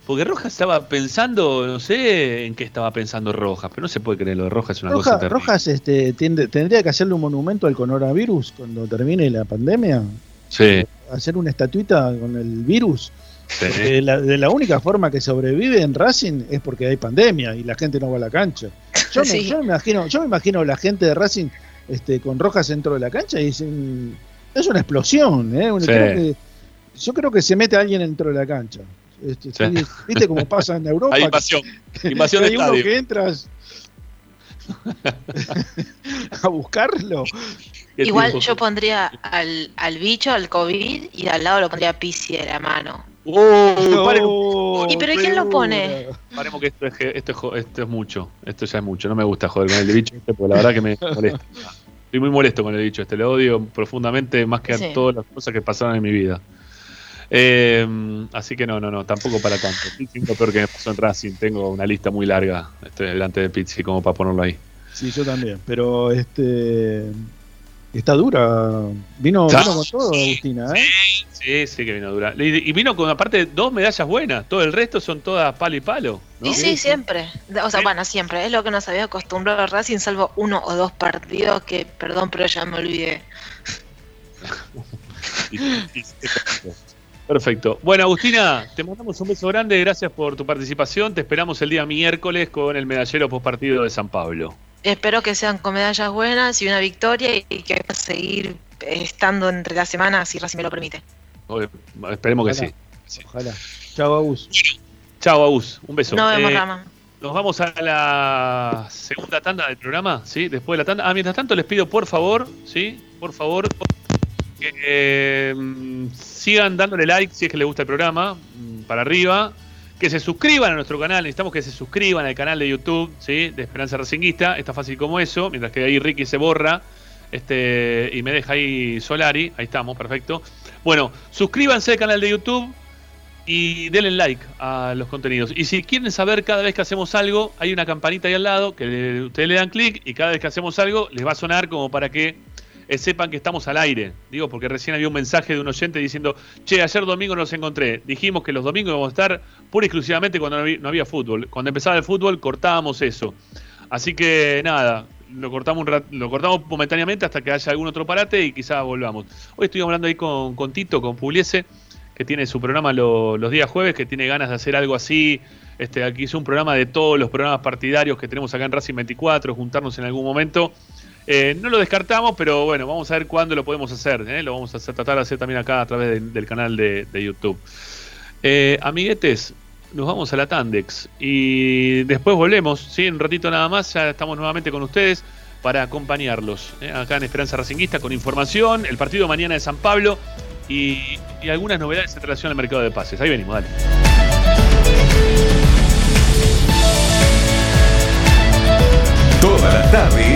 Porque Rojas estaba pensando, no sé en qué estaba pensando Rojas, pero no se puede creer, lo de Rojas es una cosa terrible.
Rojas este, tiende- tendría que hacerle un monumento al coronavirus cuando termine la pandemia.
Sí,
Hacer una estatuita con el virus.
Sí.
Porque la- de la única forma que sobrevive en Racing es porque hay pandemia y la gente no va a la cancha. Yo, me, *laughs*
Sí.
yo me imagino, yo me imagino la gente de Racing este, con Rojas dentro de la cancha y es, es una explosión. ¿eh? Un-
Sí.
creo que- yo creo que se mete alguien dentro de la cancha. Este,
Sí.
¿Viste cómo pasa en *laughs* Europa?
Hay invasión,
Que-
invasión
que *laughs* hay uno que entras a buscarlo.
¿Qué
Igual
tipo?
yo pondría al, al bicho, al COVID, y al lado lo pondría a Pizzi de la mano.
Oh, pare-
¿Y pero quién lo pone?
Paremos que esto es, esto, es, esto es mucho. Esto ya es mucho. No me gusta joder con el bicho este, porque la verdad que me molesta. Estoy muy molesto con el bicho este. Lo odio profundamente más que a todas las cosas que pasaron en mi vida. Eh, así que no, no, no, tampoco para tanto. Pizzi es lo peor que me pasó en Racing. Tengo una lista muy larga este, delante de Pizzi como para ponerlo ahí.
Sí, yo también. Pero este está dura. Vino, vino con todo, Agustina, ¿eh?
Sí, sí que vino dura. Y, y vino con aparte dos medallas buenas. Todo el resto son todas palo y palo. ¿no?
Y sí, siempre. O sea, bueno, siempre. Es lo que nos había acostumbrado a Racing, salvo uno o dos partidos que, perdón, pero ya me olvidé. *laughs*
Perfecto. Bueno, Agustina, te mandamos un beso grande. Gracias por tu participación. Te esperamos el día miércoles con el medallero post partido de San Pablo.
Espero que sean con medallas buenas y una victoria y que pueda seguir estando entre las semanas, si Racing me lo permite.
Oye, Esperemos que
Ojalá.
sí.
Ojalá. Chao, Agus.
Chao, Agus. Un beso.
Nos vemos,
Eh,
Rama.
Nos vamos a la segunda tanda del programa, ¿sí? Después de la tanda. Ah, mientras tanto les pido por favor, ¿sí? Por favor, que eh, sigan dándole like si es que les gusta el programa, mm, para arriba. Que se suscriban a nuestro canal, necesitamos que se suscriban al canal de YouTube, ¿sí? De Esperanza Racinguista, está fácil como eso, mientras que ahí Ricky se borra este y me deja ahí Solari, ahí estamos, perfecto. Bueno, suscríbanse al canal de YouTube, y denle like a los contenidos. Y si quieren saber cada vez que hacemos algo, hay una campanita ahí al lado que ustedes le dan clic y cada vez que hacemos algo les va a sonar como para que eh, sepan que estamos al aire. Digo, porque recién había un mensaje de un oyente diciendo, che, ayer domingo nos encontré. Dijimos que los domingos íbamos a estar pura y exclusivamente cuando no había, fútbol. Cuando empezaba el fútbol cortábamos eso. Así que nada, lo cortamos, un lo cortamos momentáneamente hasta que haya algún otro parate y quizás volvamos. Hoy estoy hablando ahí con, Tito, con Pugliese, que tiene su programa lo- los días jueves, que tiene ganas de hacer algo así. Este, aquí hizo un programa de todos los programas partidarios que tenemos acá en Racing 24, juntarnos en algún momento. Eh, no lo descartamos, pero bueno, vamos a ver cuándo lo podemos hacer. ¿eh? Lo vamos a tratar de hacer también acá a través de- del canal de, YouTube. Eh, amiguetes, nos vamos a la Tandex y después volvemos, ¿sí? Un ratito nada más, ya estamos nuevamente con ustedes para acompañarlos acá en Esperanza Racinguista con información, el partido mañana de San Pablo y, y algunas novedades en relación al mercado de pases. Ahí venimos, dale.
Toda la tarde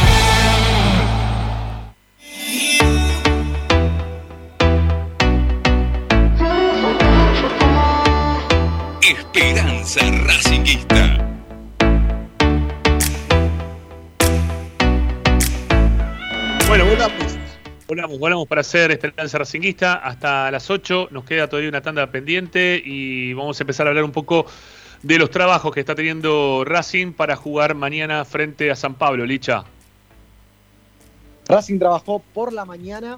Volvamos, volvamos para hacer Esperanza Racinguista hasta las 8. Nos queda todavía una tanda pendiente y vamos a empezar a hablar un poco de los trabajos que está teniendo Racing para jugar mañana frente a San Pablo, Licha.
Racing trabajó por la mañana,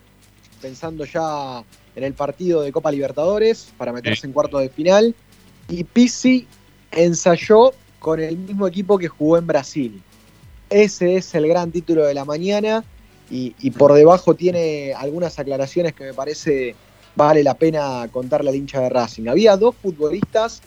pensando ya en el partido de Copa Libertadores para meterse en cuartos de final. Y Pizzi ensayó con el mismo equipo que jugó en Brasil. Ese es el gran título de la mañana y, y por debajo tiene algunas aclaraciones que me parece vale la pena contarle al hincha de Racing. Había dos futbolistas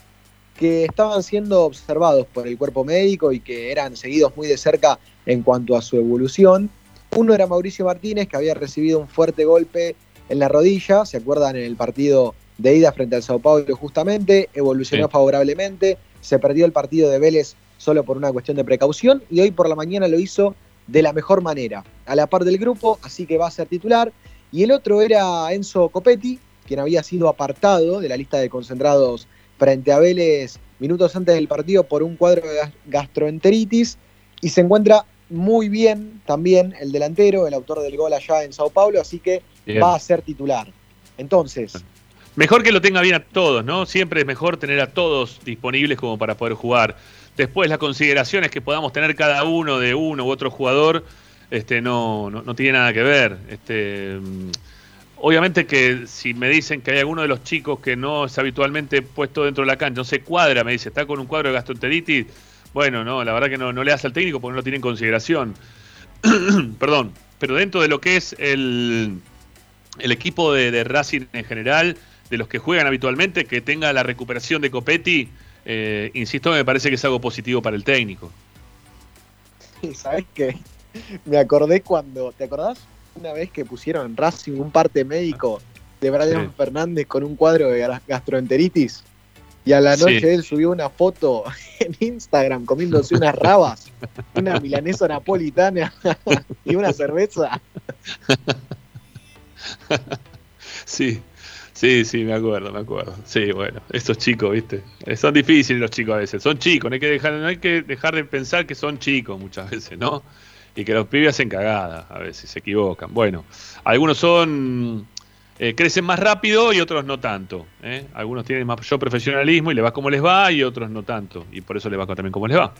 que estaban siendo observados por el cuerpo médico y que eran seguidos muy de cerca en cuanto a su evolución. Uno era Mauricio Martínez, que había recibido un fuerte golpe en la rodilla, se acuerdan en el partido de ida frente al Sao Paulo justamente, evolucionó
Sí.
favorablemente, se perdió el partido de Vélez solo por una cuestión de precaución y hoy por la mañana lo hizo de la mejor manera, a la par del grupo, así que va a ser titular. Y el otro era Enzo Copetti, quien había sido apartado de la lista de concentrados frente a Vélez minutos antes del partido por un cuadro de gas- gastroenteritis y se encuentra muy bien también el delantero, el autor del gol allá en Sao Paulo, así que
Bien.
va a ser titular. Entonces,
Mejor que lo tenga bien a todos, ¿no? Siempre es mejor tener a todos disponibles como para poder jugar. Después las consideraciones que podamos tener cada uno de uno u otro jugador, este, no, no, no tiene nada que ver. Este, mm, obviamente que si me dicen que hay alguno de los chicos que no es habitualmente puesto dentro de la cancha, no se cuadra, me dice, está con un cuadro de gastroenteritis, bueno, no, la verdad que no, no le hace al técnico porque no lo tiene en consideración. *clears throat* Perdón, pero dentro de lo que es el, el equipo de, de Racing en general, de los que juegan habitualmente, que tenga la recuperación de Copetti, eh, insisto, me parece que es algo positivo para el técnico. *laughs*
¿sabes qué? Me acordé cuando, ¿te acordás? Una vez que pusieron en Racing un parte médico de Brian
Sí.
Fernández con un cuadro de gas- gastroenteritis y a la
Sí.
noche él subió una foto *laughs* en Instagram comiéndose unas rabas, una milanesa napolitana *laughs* y una cerveza.
Sí, sí, sí, me acuerdo, me acuerdo. Sí, bueno, estos chicos, viste, Eh, son difíciles los chicos a veces, son chicos, no hay que dejar, no hay que dejar de pensar que son chicos muchas veces, ¿no? Y que los pibes hacen cagadas, a veces se equivocan. Bueno, algunos son eh, crecen más rápido y otros no tanto. ¿eh? Algunos tienen mayor profesionalismo y les va como les va y otros no tanto. Y por eso les va también como les va.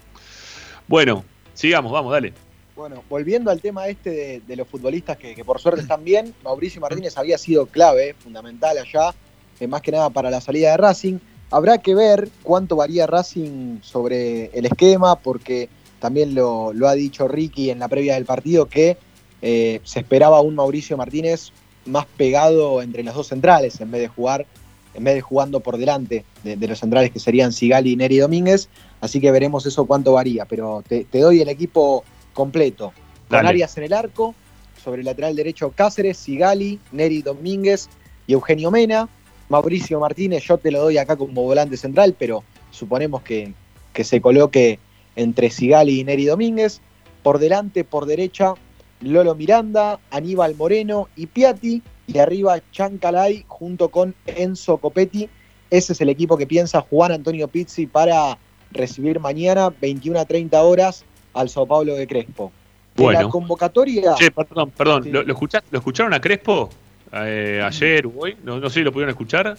Bueno, sigamos, vamos, dale.
Bueno, volviendo al tema este de, los futbolistas que, por suerte están bien, Mauricio Martínez había sido clave, fundamental allá, eh, más que nada para la salida de Racing. Habrá que ver cuánto varía Racing sobre el esquema, porque también lo, ha dicho Ricky en la previa del partido, que eh, se esperaba un Mauricio Martínez más pegado entre los dos centrales, en vez de jugar, en vez de jugando por delante de, de los centrales que serían Sigali y Neri Domínguez. Así que veremos eso cuánto varía, pero te doy el equipo completo. Con
Dale.
Arias en el arco, sobre el lateral derecho Cáceres, Sigali, Neri Domínguez y Eugenio Mena. Mauricio Martínez, yo te lo doy acá como volante central, pero suponemos que, que se coloque entre Sigali y Neri Domínguez. Por delante, por derecha, Lolo Miranda, Aníbal Moreno y Piatti. Y arriba Chancalay junto con Enzo Copetti. Ese es el equipo que piensa Juan Antonio Pizzi para recibir mañana 21 a 30 horas al Sao Paulo de Crespo. De
Bueno.
la convocatoria.
Che, perdón, perdón.
Sí.
¿Lo, lo escucha- ¿lo escucharon a Crespo eh, ayer o hoy? No, no sé si lo pudieron escuchar.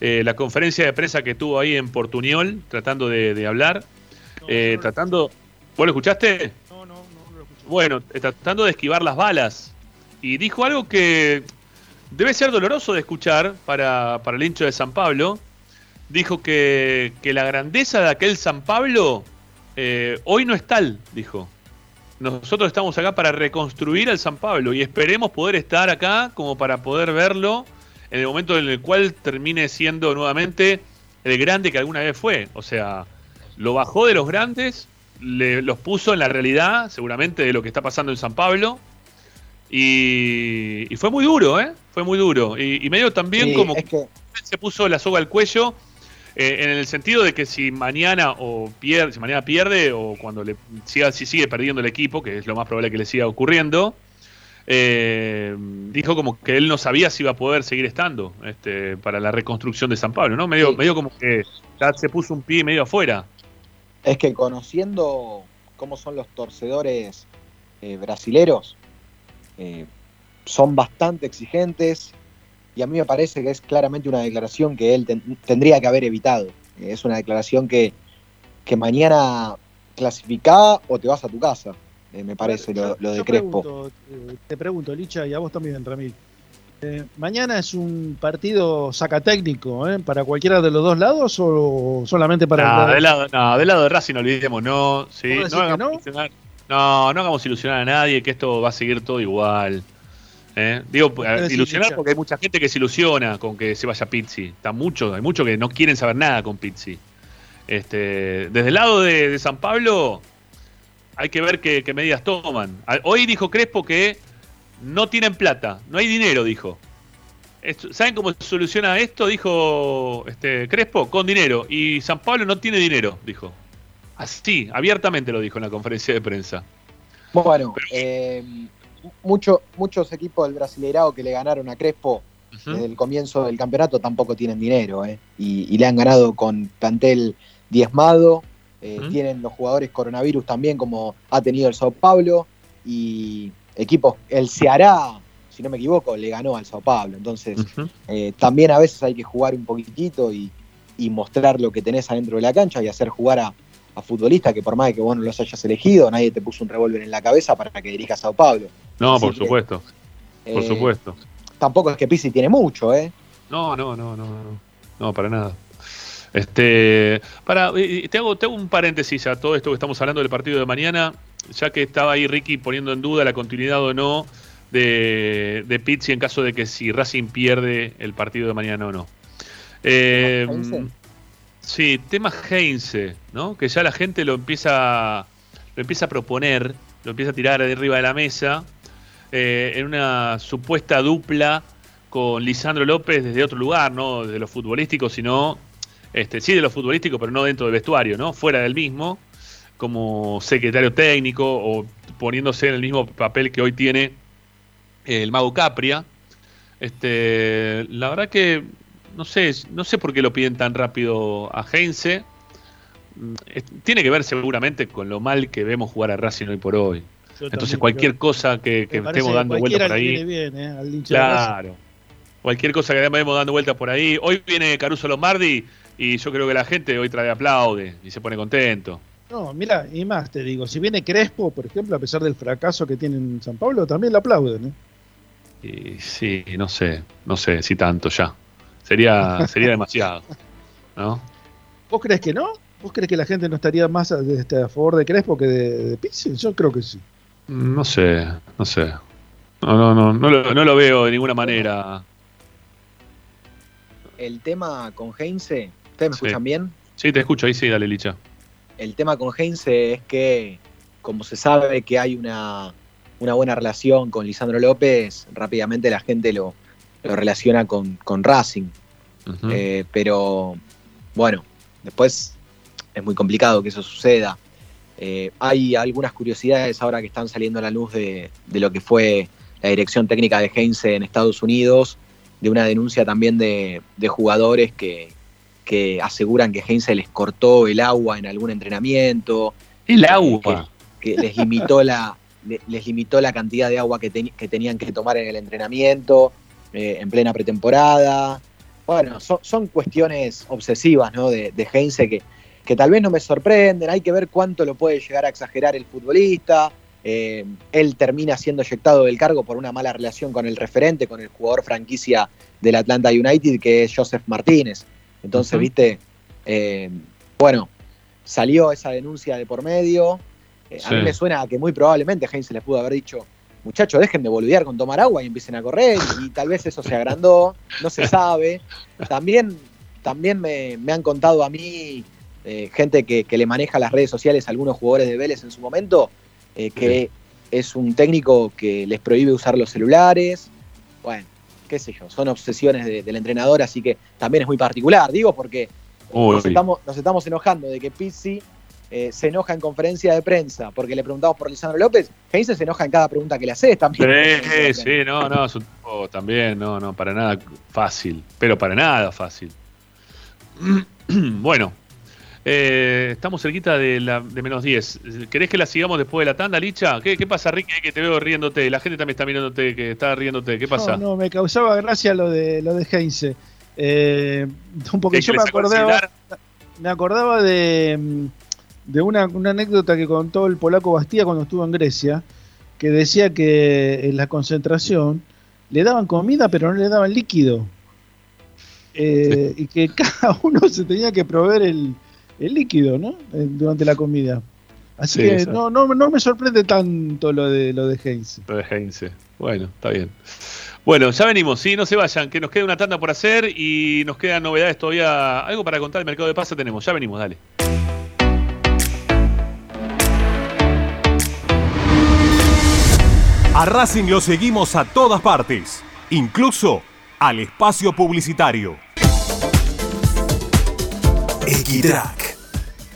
Eh, la conferencia de prensa que tuvo ahí en Portuñol, tratando de, de hablar. eh, tratando. ¿Vos lo escuchaste?
No, no, no lo escuché.
Bueno, eh, tratando de esquivar las balas. Y dijo algo que debe ser doloroso de escuchar para, para el hincho de San Pablo. Dijo que, que la grandeza de aquel San Pablo eh, hoy no es tal, dijo. Nosotros estamos acá para reconstruir al San Pablo y esperemos poder estar acá como para poder verlo en el momento en el cual termine siendo nuevamente el grande que alguna vez fue. O sea, lo bajó de los grandes, le- los puso en la realidad, seguramente, de lo que está pasando en San Pablo. Y, y fue muy duro, ¿eh? Fue muy duro. Y, y medio también
Sí,
como
es que
se puso la soga al cuello eh, en el sentido de que si mañana o pierde, si mañana pierde o cuando le siga, si sigue perdiendo el equipo, que es lo más probable que le siga ocurriendo, eh, dijo como que él no sabía si iba a poder seguir estando este, para la reconstrucción de San Pablo, ¿no? Medio,
Sí.
medio como que ya se puso un pie medio afuera.
es que conociendo cómo son los torcedores eh, brasileros, eh, son bastante exigentes y a mí me parece que es claramente una declaración que él ten- tendría que haber evitado. Eh, es una declaración que, que mañana clasificá o te vas a tu casa. eh, me parece, lo, lo de
Yo
Crespo.
pregunto, eh, te pregunto, Licha, y a vos también, Ramil. Eh, ¿Mañana es un partido sacatécnico ¿eh? para cualquiera de los dos lados o solamente para
No,
el
del lado, no, del lado de Racing no olvidemos, no, sí,
¿Vos
no, hagamos
no?
ilusionar, no, no hagamos ilusionar a nadie, que esto va a seguir todo igual. ¿Eh? Digo, ilusionar porque hay mucha gente que se ilusiona con que se vaya Pizzi. Está mucho, hay muchos que no quieren saber nada con Pizzi. Este, desde el lado de, de San Pablo, hay que ver qué, qué medidas toman. Hoy dijo Crespo que no tienen plata, no hay dinero, dijo. Esto- ¿Saben cómo se soluciona esto? Dijo este, Crespo, con dinero. Y San Pablo no tiene dinero, dijo. Así, abiertamente lo dijo en la conferencia de prensa.
Bueno, eh, mucho- muchos equipos del Brasileirao que le ganaron a Crespo desde el comienzo del campeonato tampoco tienen dinero, ¿eh? y, y le han ganado con plantel diezmado. eh. Tienen los jugadores coronavirus también, como ha tenido el Sao Paulo, y equipos, el Ceará, si no me equivoco, le ganó al Sao Paulo. Entonces, eh, también a veces hay que jugar un poquitito y, y mostrar lo que tenés adentro de la cancha y hacer jugar a, a futbolistas que por más de que vos no los hayas elegido, nadie te puso un revólver en la cabeza para que dirijas a Sao Paulo.
No,
Así
por
que,
supuesto. Por
eh,
supuesto.
Tampoco es que Pizzi tiene mucho, ¿eh?
No, no, no, no, no. No, para nada. Este, para, te hago, te hago un paréntesis a todo esto que estamos hablando del partido de mañana, ya que estaba ahí Ricky poniendo en duda la continuidad o no de, de Pizzi en caso de que si Racing pierde el partido de mañana o no. Eh,
Heinze?
sí, tema Heinze, ¿no? Que ya la gente lo empieza, lo empieza a proponer, lo empieza a tirar de arriba de la mesa, eh, en una supuesta dupla con Lisandro López desde otro lugar, no desde lo futbolístico, sino este, sí de lo futbolístico, pero no dentro del vestuario, ¿no? Fuera del mismo, como secretario técnico o poniéndose en el mismo papel que hoy tiene el Mago Capria. Este, la verdad que no sé, no sé por qué lo piden tan rápido a Heinze. Mm, Tiene que ver seguramente con lo mal que vemos jugar a Racing hoy por hoy.
Yo
Entonces cualquier
creo-
cosa que, estemos dando vueltas por ahí.
bien, ¿eh? Al.
Claro. Cualquier cosa que vemos dando vueltas por ahí. Hoy viene Caruso Lombardi y yo creo que la gente hoy trae aplaude y se pone contento.
No, mira, y más te digo, si viene Crespo, por ejemplo, a pesar del fracaso que tiene en San Pablo, también le aplauden. ¿eh?
Y sí, no sé, no sé si tanto ya. Sería, *laughs* sería demasiado. ¿No?
¿Vos crees que no? ¿Vos crees que la gente no estaría más a, este, a favor de Crespo que de, de Pizzi? Yo creo que sí.
No sé, no sé. No, no, no, no lo, no lo veo de ninguna manera.
El tema con Heinze, ¿ustedes me
Sí.
escuchan bien?
Sí, te escucho, ahí sí, dale, Licha.
El tema con Heinze es que, como se sabe que hay una, una buena relación con Lisandro López, rápidamente la gente lo, lo relaciona con, con Racing. Eh, pero bueno, después es muy complicado que eso suceda. Eh, hay algunas curiosidades ahora que están saliendo a la luz de, de lo que fue la dirección técnica de Heinze en Estados Unidos, de una denuncia también de, de jugadores que, que aseguran que Heinze les cortó el agua en algún entrenamiento.
El agua.
Que, que les limitó la le- les limitó la cantidad de agua que, tenían que tomar en el entrenamiento eh, en plena pretemporada. Bueno, son, son cuestiones obsesivas ¿no? de, de Heinze que, que tal vez no me sorprenden. Hay que ver cuánto lo puede llegar a exagerar el futbolista. Eh, él termina siendo eyectado del cargo por una mala relación con el referente, con el jugador franquicia del Atlanta United, que es Joseph Martínez. Entonces, viste, eh, bueno, salió esa denuncia de por medio. Eh, A mí me suena a que muy probablemente Heinz les pudo haber dicho, muchachos, dejen de boludear con tomar agua y empiecen a correr, y tal vez eso se agrandó, no se sabe. *laughs* También, también me, me han contado a mí eh, gente que, que le maneja las redes sociales a algunos jugadores de Vélez en su momento, eh, que es un técnico que les prohíbe usar los celulares. Bueno, qué sé yo, son obsesiones de- del entrenador, así que también es muy particular, digo, porque
Uy.
nos estamos, nos estamos enojando de que Pizzi eh, se enoja en conferencia de prensa porque le preguntamos por Lisandro López. Heinze se enoja en cada pregunta que le haces también.
Sí, sí, no, no, es un tipo también, no, no, para nada fácil, pero para nada fácil. *clears throat* bueno, eh, estamos cerquita de, la, de menos 10. ¿Querés que la sigamos después de la tanda, Licha? ¿Qué, qué pasa, Ricky? Que te veo riéndote. La gente también está mirándote, que está riéndote. ¿Qué pasa?
No, no, me causaba gracia lo de lo de Heinze. Eh, porque
¿Qué,
yo me acordaba, me acordaba de, de una, una anécdota que contó el polaco Bastía cuando estuvo en Grecia, que decía que en la concentración le daban comida pero no le daban líquido. Eh, y que *laughs* cada uno se tenía que proveer el, el líquido, ¿no? Eh, Durante la comida. Así
Sí,
que no, no, no me sorprende tanto lo de lo de Heinze.
Lo de Heinze. Bueno, está bien. Bueno, ya venimos, sí, no se vayan, que nos queda una tanda por hacer y nos quedan novedades todavía. Algo para contar del mercado de pase tenemos, ya venimos, dale.
A Racing lo seguimos a todas partes, incluso al espacio publicitario.
Equitrack,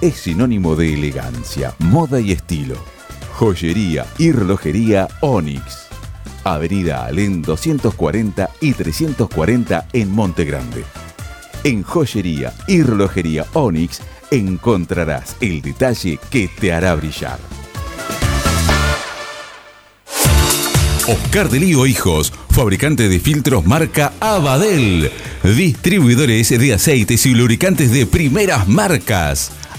es sinónimo de elegancia, moda y estilo. Joyería y relojería Onyx. Avenida Alén 240 y 340 en Monte Grande. En joyería y relojería Onyx encontrarás el detalle que te hará brillar. Oscar de Lío Hijos, fabricante de filtros marca Abadel, distribuidores de aceites y lubricantes de primeras marcas.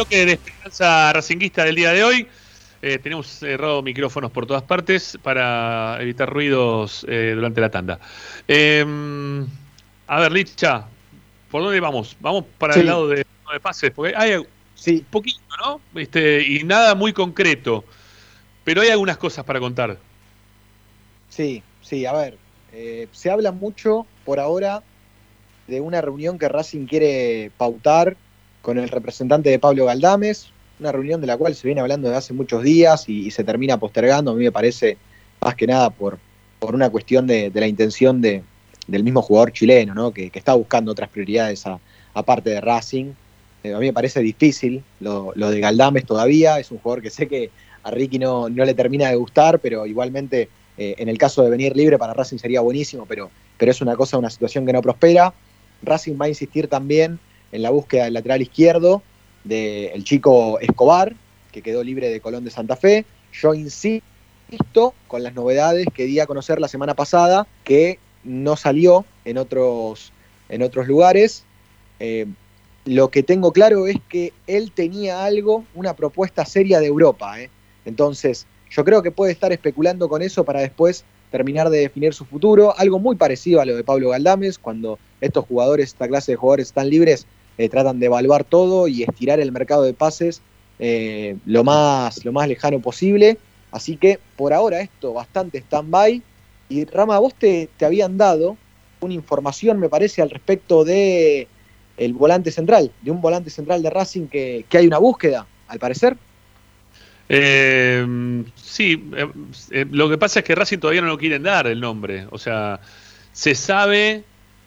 Bloque de esperanza racinguista del día de hoy. Eh, tenemos cerrado micrófonos por todas partes para evitar ruidos eh, durante la tanda. Eh, a ver, Licha, ¿por dónde vamos? Vamos para
Sí.
el lado de, de pases, porque hay un poquito, ¿no? Este, y nada muy concreto. Pero hay algunas cosas para contar.
Sí, sí, a ver, eh, se habla mucho por ahora de una reunión que Racing quiere pautar con el representante de Pablo Galdames, una reunión de la cual se viene hablando desde hace muchos días y, se termina postergando, a mí me parece, más que nada por, por una cuestión de, de la intención de, del mismo jugador chileno, ¿no? que, que está buscando otras prioridades aparte de Racing. Eh, a mí me parece difícil lo, lo de Galdames todavía, es un jugador que sé que a Ricky no, no le termina de gustar, pero igualmente eh, en el caso de venir libre para Racing sería buenísimo, pero, pero es una cosa, una situación que no prospera. Racing va a insistir también en la búsqueda del lateral izquierdo, del chico Escobar, que quedó libre de Colón de Santa Fe. Yo insisto con las novedades que di a conocer la semana pasada, que no salió en otros, en otros lugares. Eh, lo que tengo claro es que él tenía algo, una propuesta seria de Europa. ¿eh? Entonces, yo creo que puede estar especulando con eso para después terminar de definir su futuro. Algo muy parecido a lo de Pablo Galdames, cuando estos jugadores, esta clase de jugadores están libres, eh, tratan de evaluar todo y estirar el mercado de pases eh, lo, más, lo más lejano posible. Así que por ahora esto bastante stand-by. Y Rama, vos te, te habían dado una información, me parece, al respecto de el volante central, de un volante central de Racing que, que hay una búsqueda, al parecer.
Eh, sí, lo que pasa es que Racing todavía no lo quieren dar el nombre. O sea, se sabe,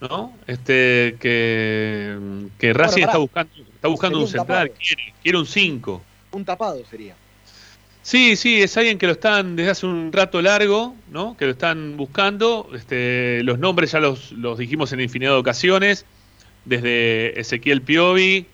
¿no? Este, que, que Racing
Bueno,
está buscando, está buscando un
un
central, quiere, quiere un 5.
Un tapado sería.
Sí, sí, es alguien que lo están desde hace un rato largo, ¿no? Que lo están buscando. Este, los nombres ya los, los dijimos en infinidad de ocasiones, desde Ezequiel Piovi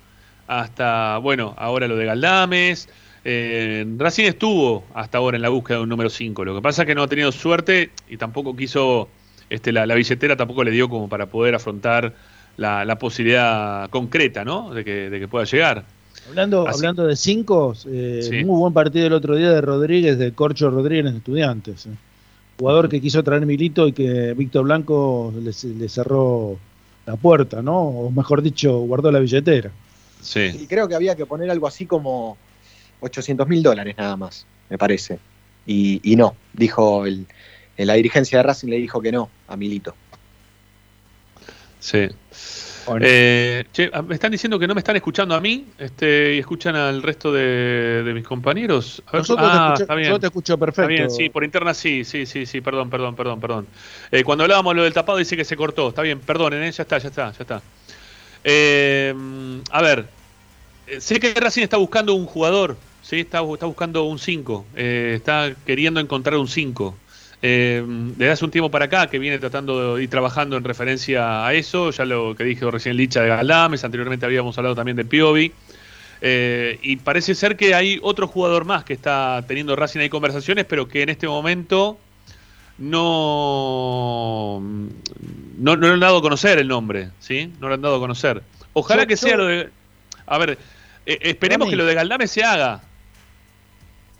hasta, bueno, ahora lo de Galdames. Eh, Racing estuvo hasta ahora en la búsqueda de un número 5. Lo que pasa es que no ha tenido suerte y tampoco quiso, este, la, la billetera tampoco le dio como para poder afrontar la, la posibilidad concreta, ¿no? De que, de que pueda llegar.
Hablando,
Así-
hablando de cinco, eh,
Sí.
muy buen partido el otro día de Rodríguez, de Corcho Rodríguez en Estudiantes. eh. Jugador que quiso traer Milito y que Víctor Blanco le, le cerró la puerta, ¿no? O mejor dicho, guardó la billetera.
Sí.
Y creo que había que poner algo así como 800 mil dólares nada más, me parece. Y, y no, dijo el, en la dirigencia de Racing le dijo que no a Milito.
Sí. Eh, che, ah, me están diciendo que no me están escuchando a mí este, y escuchan al resto de, de mis compañeros. A ver,
Nosotros te
ah,
escucho-
está bien.
yo te escucho perfecto.
Está bien, sí, por interna sí, sí, sí, sí, perdón, perdón, perdón, perdón. Eh, cuando hablábamos lo del tapado dice que se cortó. Está bien, perdonen, eh, ya está, ya está, ya está. Eh, a ver, eh, sé que Racing está buscando un jugador, ¿sí? Está, está buscando un 5, está queriendo encontrar un 5. Eh, desde hace un tiempo para acá que viene tratando de ir trabajando en referencia a eso, ya lo que dije recién Licha de Galdames, anteriormente habíamos hablado también de Piovi. Eh, y parece ser que hay otro jugador más que está teniendo Racing ahí conversaciones, pero que en este momento no, no, no le han dado a conocer el nombre, ¿sí? No le han dado a conocer. Ojalá
Yo-
que
yo-
sea lo de... A ver, eh, esperemos que lo de Galdame se haga.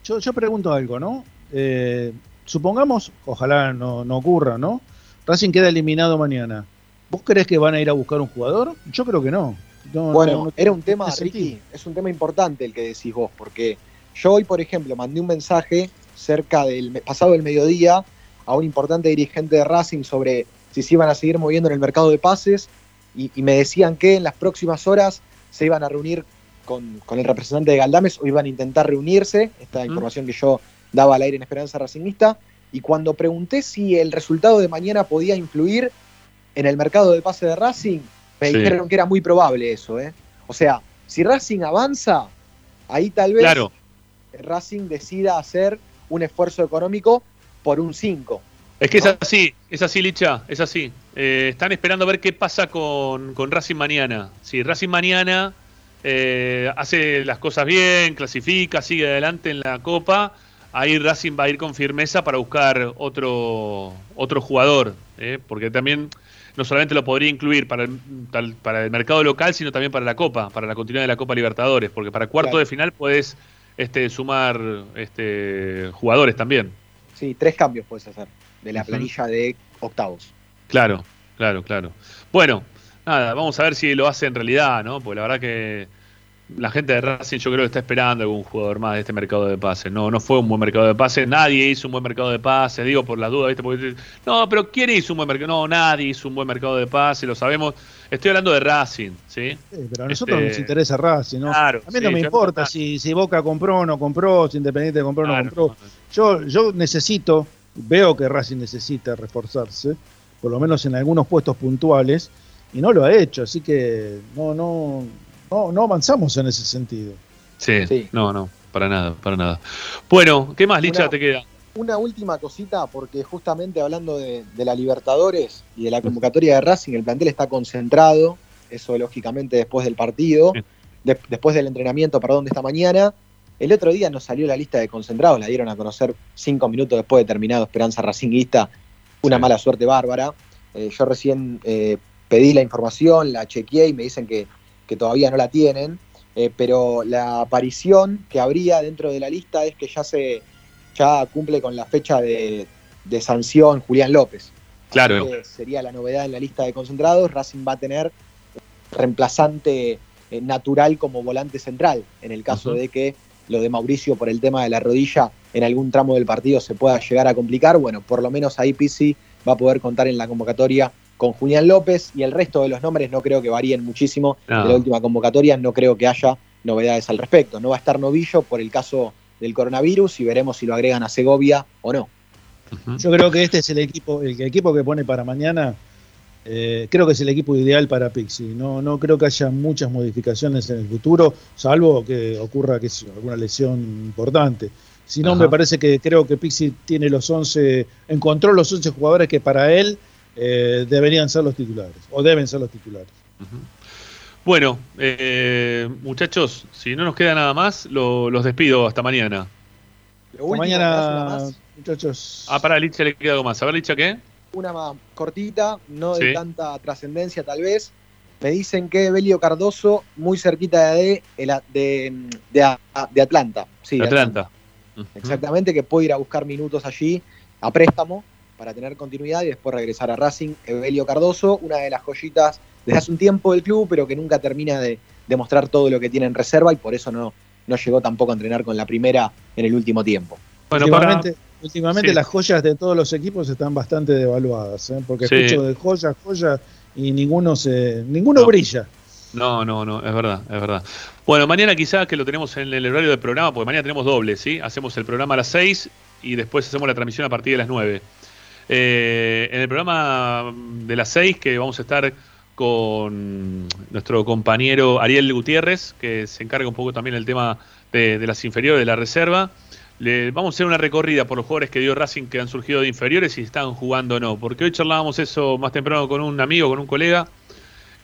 Yo, yo pregunto algo, ¿no? Eh, supongamos, ojalá no, no ocurra, ¿no? Racing queda eliminado mañana. ¿Vos crees que van a ir a buscar un jugador? Yo creo que no. No,
bueno,
no, no
era un tema. Ricky, es un tema importante el que decís vos, porque yo hoy, por ejemplo, mandé un mensaje cerca del pasado del mediodía a un importante dirigente de Racing sobre si se iban a seguir moviendo en el mercado de pases y, y me decían que en las próximas horas se iban a reunir con, con el representante de Galdames o iban a intentar reunirse, esta información que yo daba al aire en Esperanza Racingista, y cuando pregunté si el resultado de mañana podía influir en el mercado de pase de Racing, me
Sí.
dijeron que era muy probable eso, ¿eh? O sea, si Racing avanza, ahí tal vez
Claro.
Racing decida hacer un esfuerzo económico por un 5.
Es que es así, es así, Licha, es así. Eh, están esperando a ver qué pasa con, con Racing mañana. Si Racing mañana eh, hace las cosas bien, clasifica, sigue adelante en la Copa, ahí Racing va a ir con firmeza para buscar otro, otro jugador. eh, porque también no solamente lo podría incluir para el, para el mercado local, sino también para la Copa, para la continuidad de la Copa Libertadores. Porque para cuarto
Claro.
de final puedes este, sumar este, jugadores también.
Sí, tres cambios puedes hacer de la planilla de octavos.
Claro, claro, claro. Bueno, nada, vamos a ver si lo hace en realidad, ¿no? Porque la verdad que la gente de Racing yo creo que está esperando algún jugador más de este mercado de pases. No, no fue un buen mercado de pases, nadie hizo un buen mercado de pases, digo por las dudas, ¿viste? Porque, no, pero ¿quién hizo un buen mercado? No, nadie hizo un buen mercado de pases, lo sabemos. Estoy hablando de Racing, ¿sí?
Sí, pero a nosotros
Este,
nos interesa Racing, ¿no?
Claro,
a mí
sí,
no me importa si, si Boca compró o no compró, si Independiente compró o no
Claro,
compró. Yo, yo necesito, veo que Racing necesita reforzarse, por lo menos en algunos puestos puntuales, y no lo ha hecho, así que no, no, no, no avanzamos en ese sentido.
Sí, no, no, para nada, para nada. Bueno, ¿qué más, Licha,
Una-
te queda?
Una última cosita, porque justamente hablando de, de la Libertadores y de la convocatoria de Racing, el plantel está concentrado, eso lógicamente después del partido. de- después del entrenamiento, perdón, de esta mañana. El otro día nos salió la lista de concentrados, la dieron a conocer cinco minutos después de terminado Esperanza Racinguista. Una mala suerte bárbara. Eh, yo recién eh, pedí la información, la chequeé y me dicen que, que todavía no la tienen. Eh, pero la aparición que habría dentro de la lista es que ya se ya cumple con la fecha de, de sanción Julián López.
Claro.
Que sería la novedad en la lista de concentrados. Racing va a tener reemplazante eh, natural como volante central, en el caso de que lo de Mauricio por el tema de la rodilla en algún tramo del partido se pueda llegar a complicar. Bueno, por lo menos ahí Pizzi va a poder contar en la convocatoria con Julián López y el resto de los nombres no creo que varíen muchísimo
No.
de la última convocatoria, no creo que haya novedades al respecto. No va a estar Novillo por el caso del coronavirus y veremos si lo agregan a Segovia o no.
Yo creo que este es el equipo, el equipo que pone para mañana. eh, creo que es el equipo ideal para Pixi. No, no creo que haya muchas modificaciones en el futuro, salvo que ocurra yo, alguna lesión importante. Si no,
Ajá.
me parece que creo que Pixi tiene los 11, encontró los 11 jugadores que para él eh, deberían ser los titulares, o deben ser los titulares.
Bueno, eh, muchachos, si no nos queda nada más, lo- los despido hasta mañana.
Hasta
último, ¿me das
mañana, muchachos.
Ah, para Licha le queda algo más. A ver, Licha, ¿qué?
Una más cortita, no de tanta trascendencia tal vez. Me dicen que Belio Cardoso, muy cerquita de, de, de de Atlanta. Sí, de
Atlanta.
Exactamente, que puede ir a buscar minutos allí a préstamo para tener continuidad y después regresar a Racing. Evelio Cardoso, una de las joyitas desde hace un tiempo del club, pero que nunca termina de demostrar todo lo que tiene en reserva y por eso no, no llegó tampoco a entrenar con la primera en el último tiempo.
Bueno,
últimamente, últimamente
Sí.
las joyas de todos los equipos están bastante devaluadas, ¿eh? porque
Sí.
escucho de joyas, joyas y ninguno se, ninguno
No.
brilla.
No, no, no, es verdad, es verdad. Bueno, mañana quizás que lo tenemos en el horario del programa, porque mañana tenemos doble, ¿sí? Hacemos el programa a las 6 y después hacemos la transmisión a partir de las 9. Eh, en el programa de las 6 que vamos a estar con nuestro compañero Ariel Gutiérrez, que se encarga un poco también del tema de, de las inferiores, de la reserva. Le, vamos a hacer una recorrida por los jugadores que dio Racing que han surgido de inferiores y están jugando o no. Porque hoy charlábamos eso más temprano con un amigo, con un colega.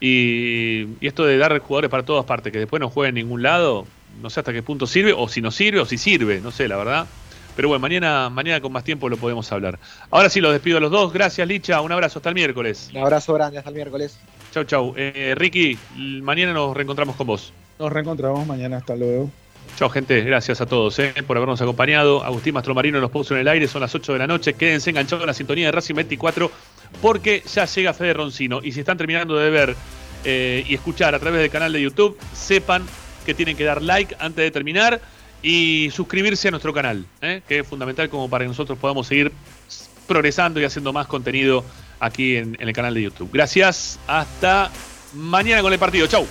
Y, y esto de dar jugadores para todas partes, que después no jueguen en ningún lado, no sé hasta qué punto sirve, o si no sirve, o si sirve, no sé, la verdad. Pero bueno, mañana, mañana con más tiempo lo podemos hablar. Ahora sí, los despido a los dos. Gracias, Licha. Un abrazo. Hasta el miércoles.
Un abrazo grande, hasta el miércoles.
Chau, chau. Eh, Ricky, mañana nos reencontramos con vos.
Nos reencontramos mañana, hasta luego.
Chao, gente. Gracias a todos eh, por habernos acompañado. Agustín Mastromarino los puso en el aire. Son las 8 de la noche. Quédense enganchados en la sintonía de Racing 24 porque ya llega Fede Roncino. Y si están terminando de ver eh, y escuchar a través del canal de YouTube, sepan que tienen que dar like antes de terminar y suscribirse a nuestro canal, eh, que es fundamental como para que nosotros podamos seguir progresando y haciendo más contenido aquí en, en el canal de YouTube. Gracias. Hasta mañana con el partido. Chau.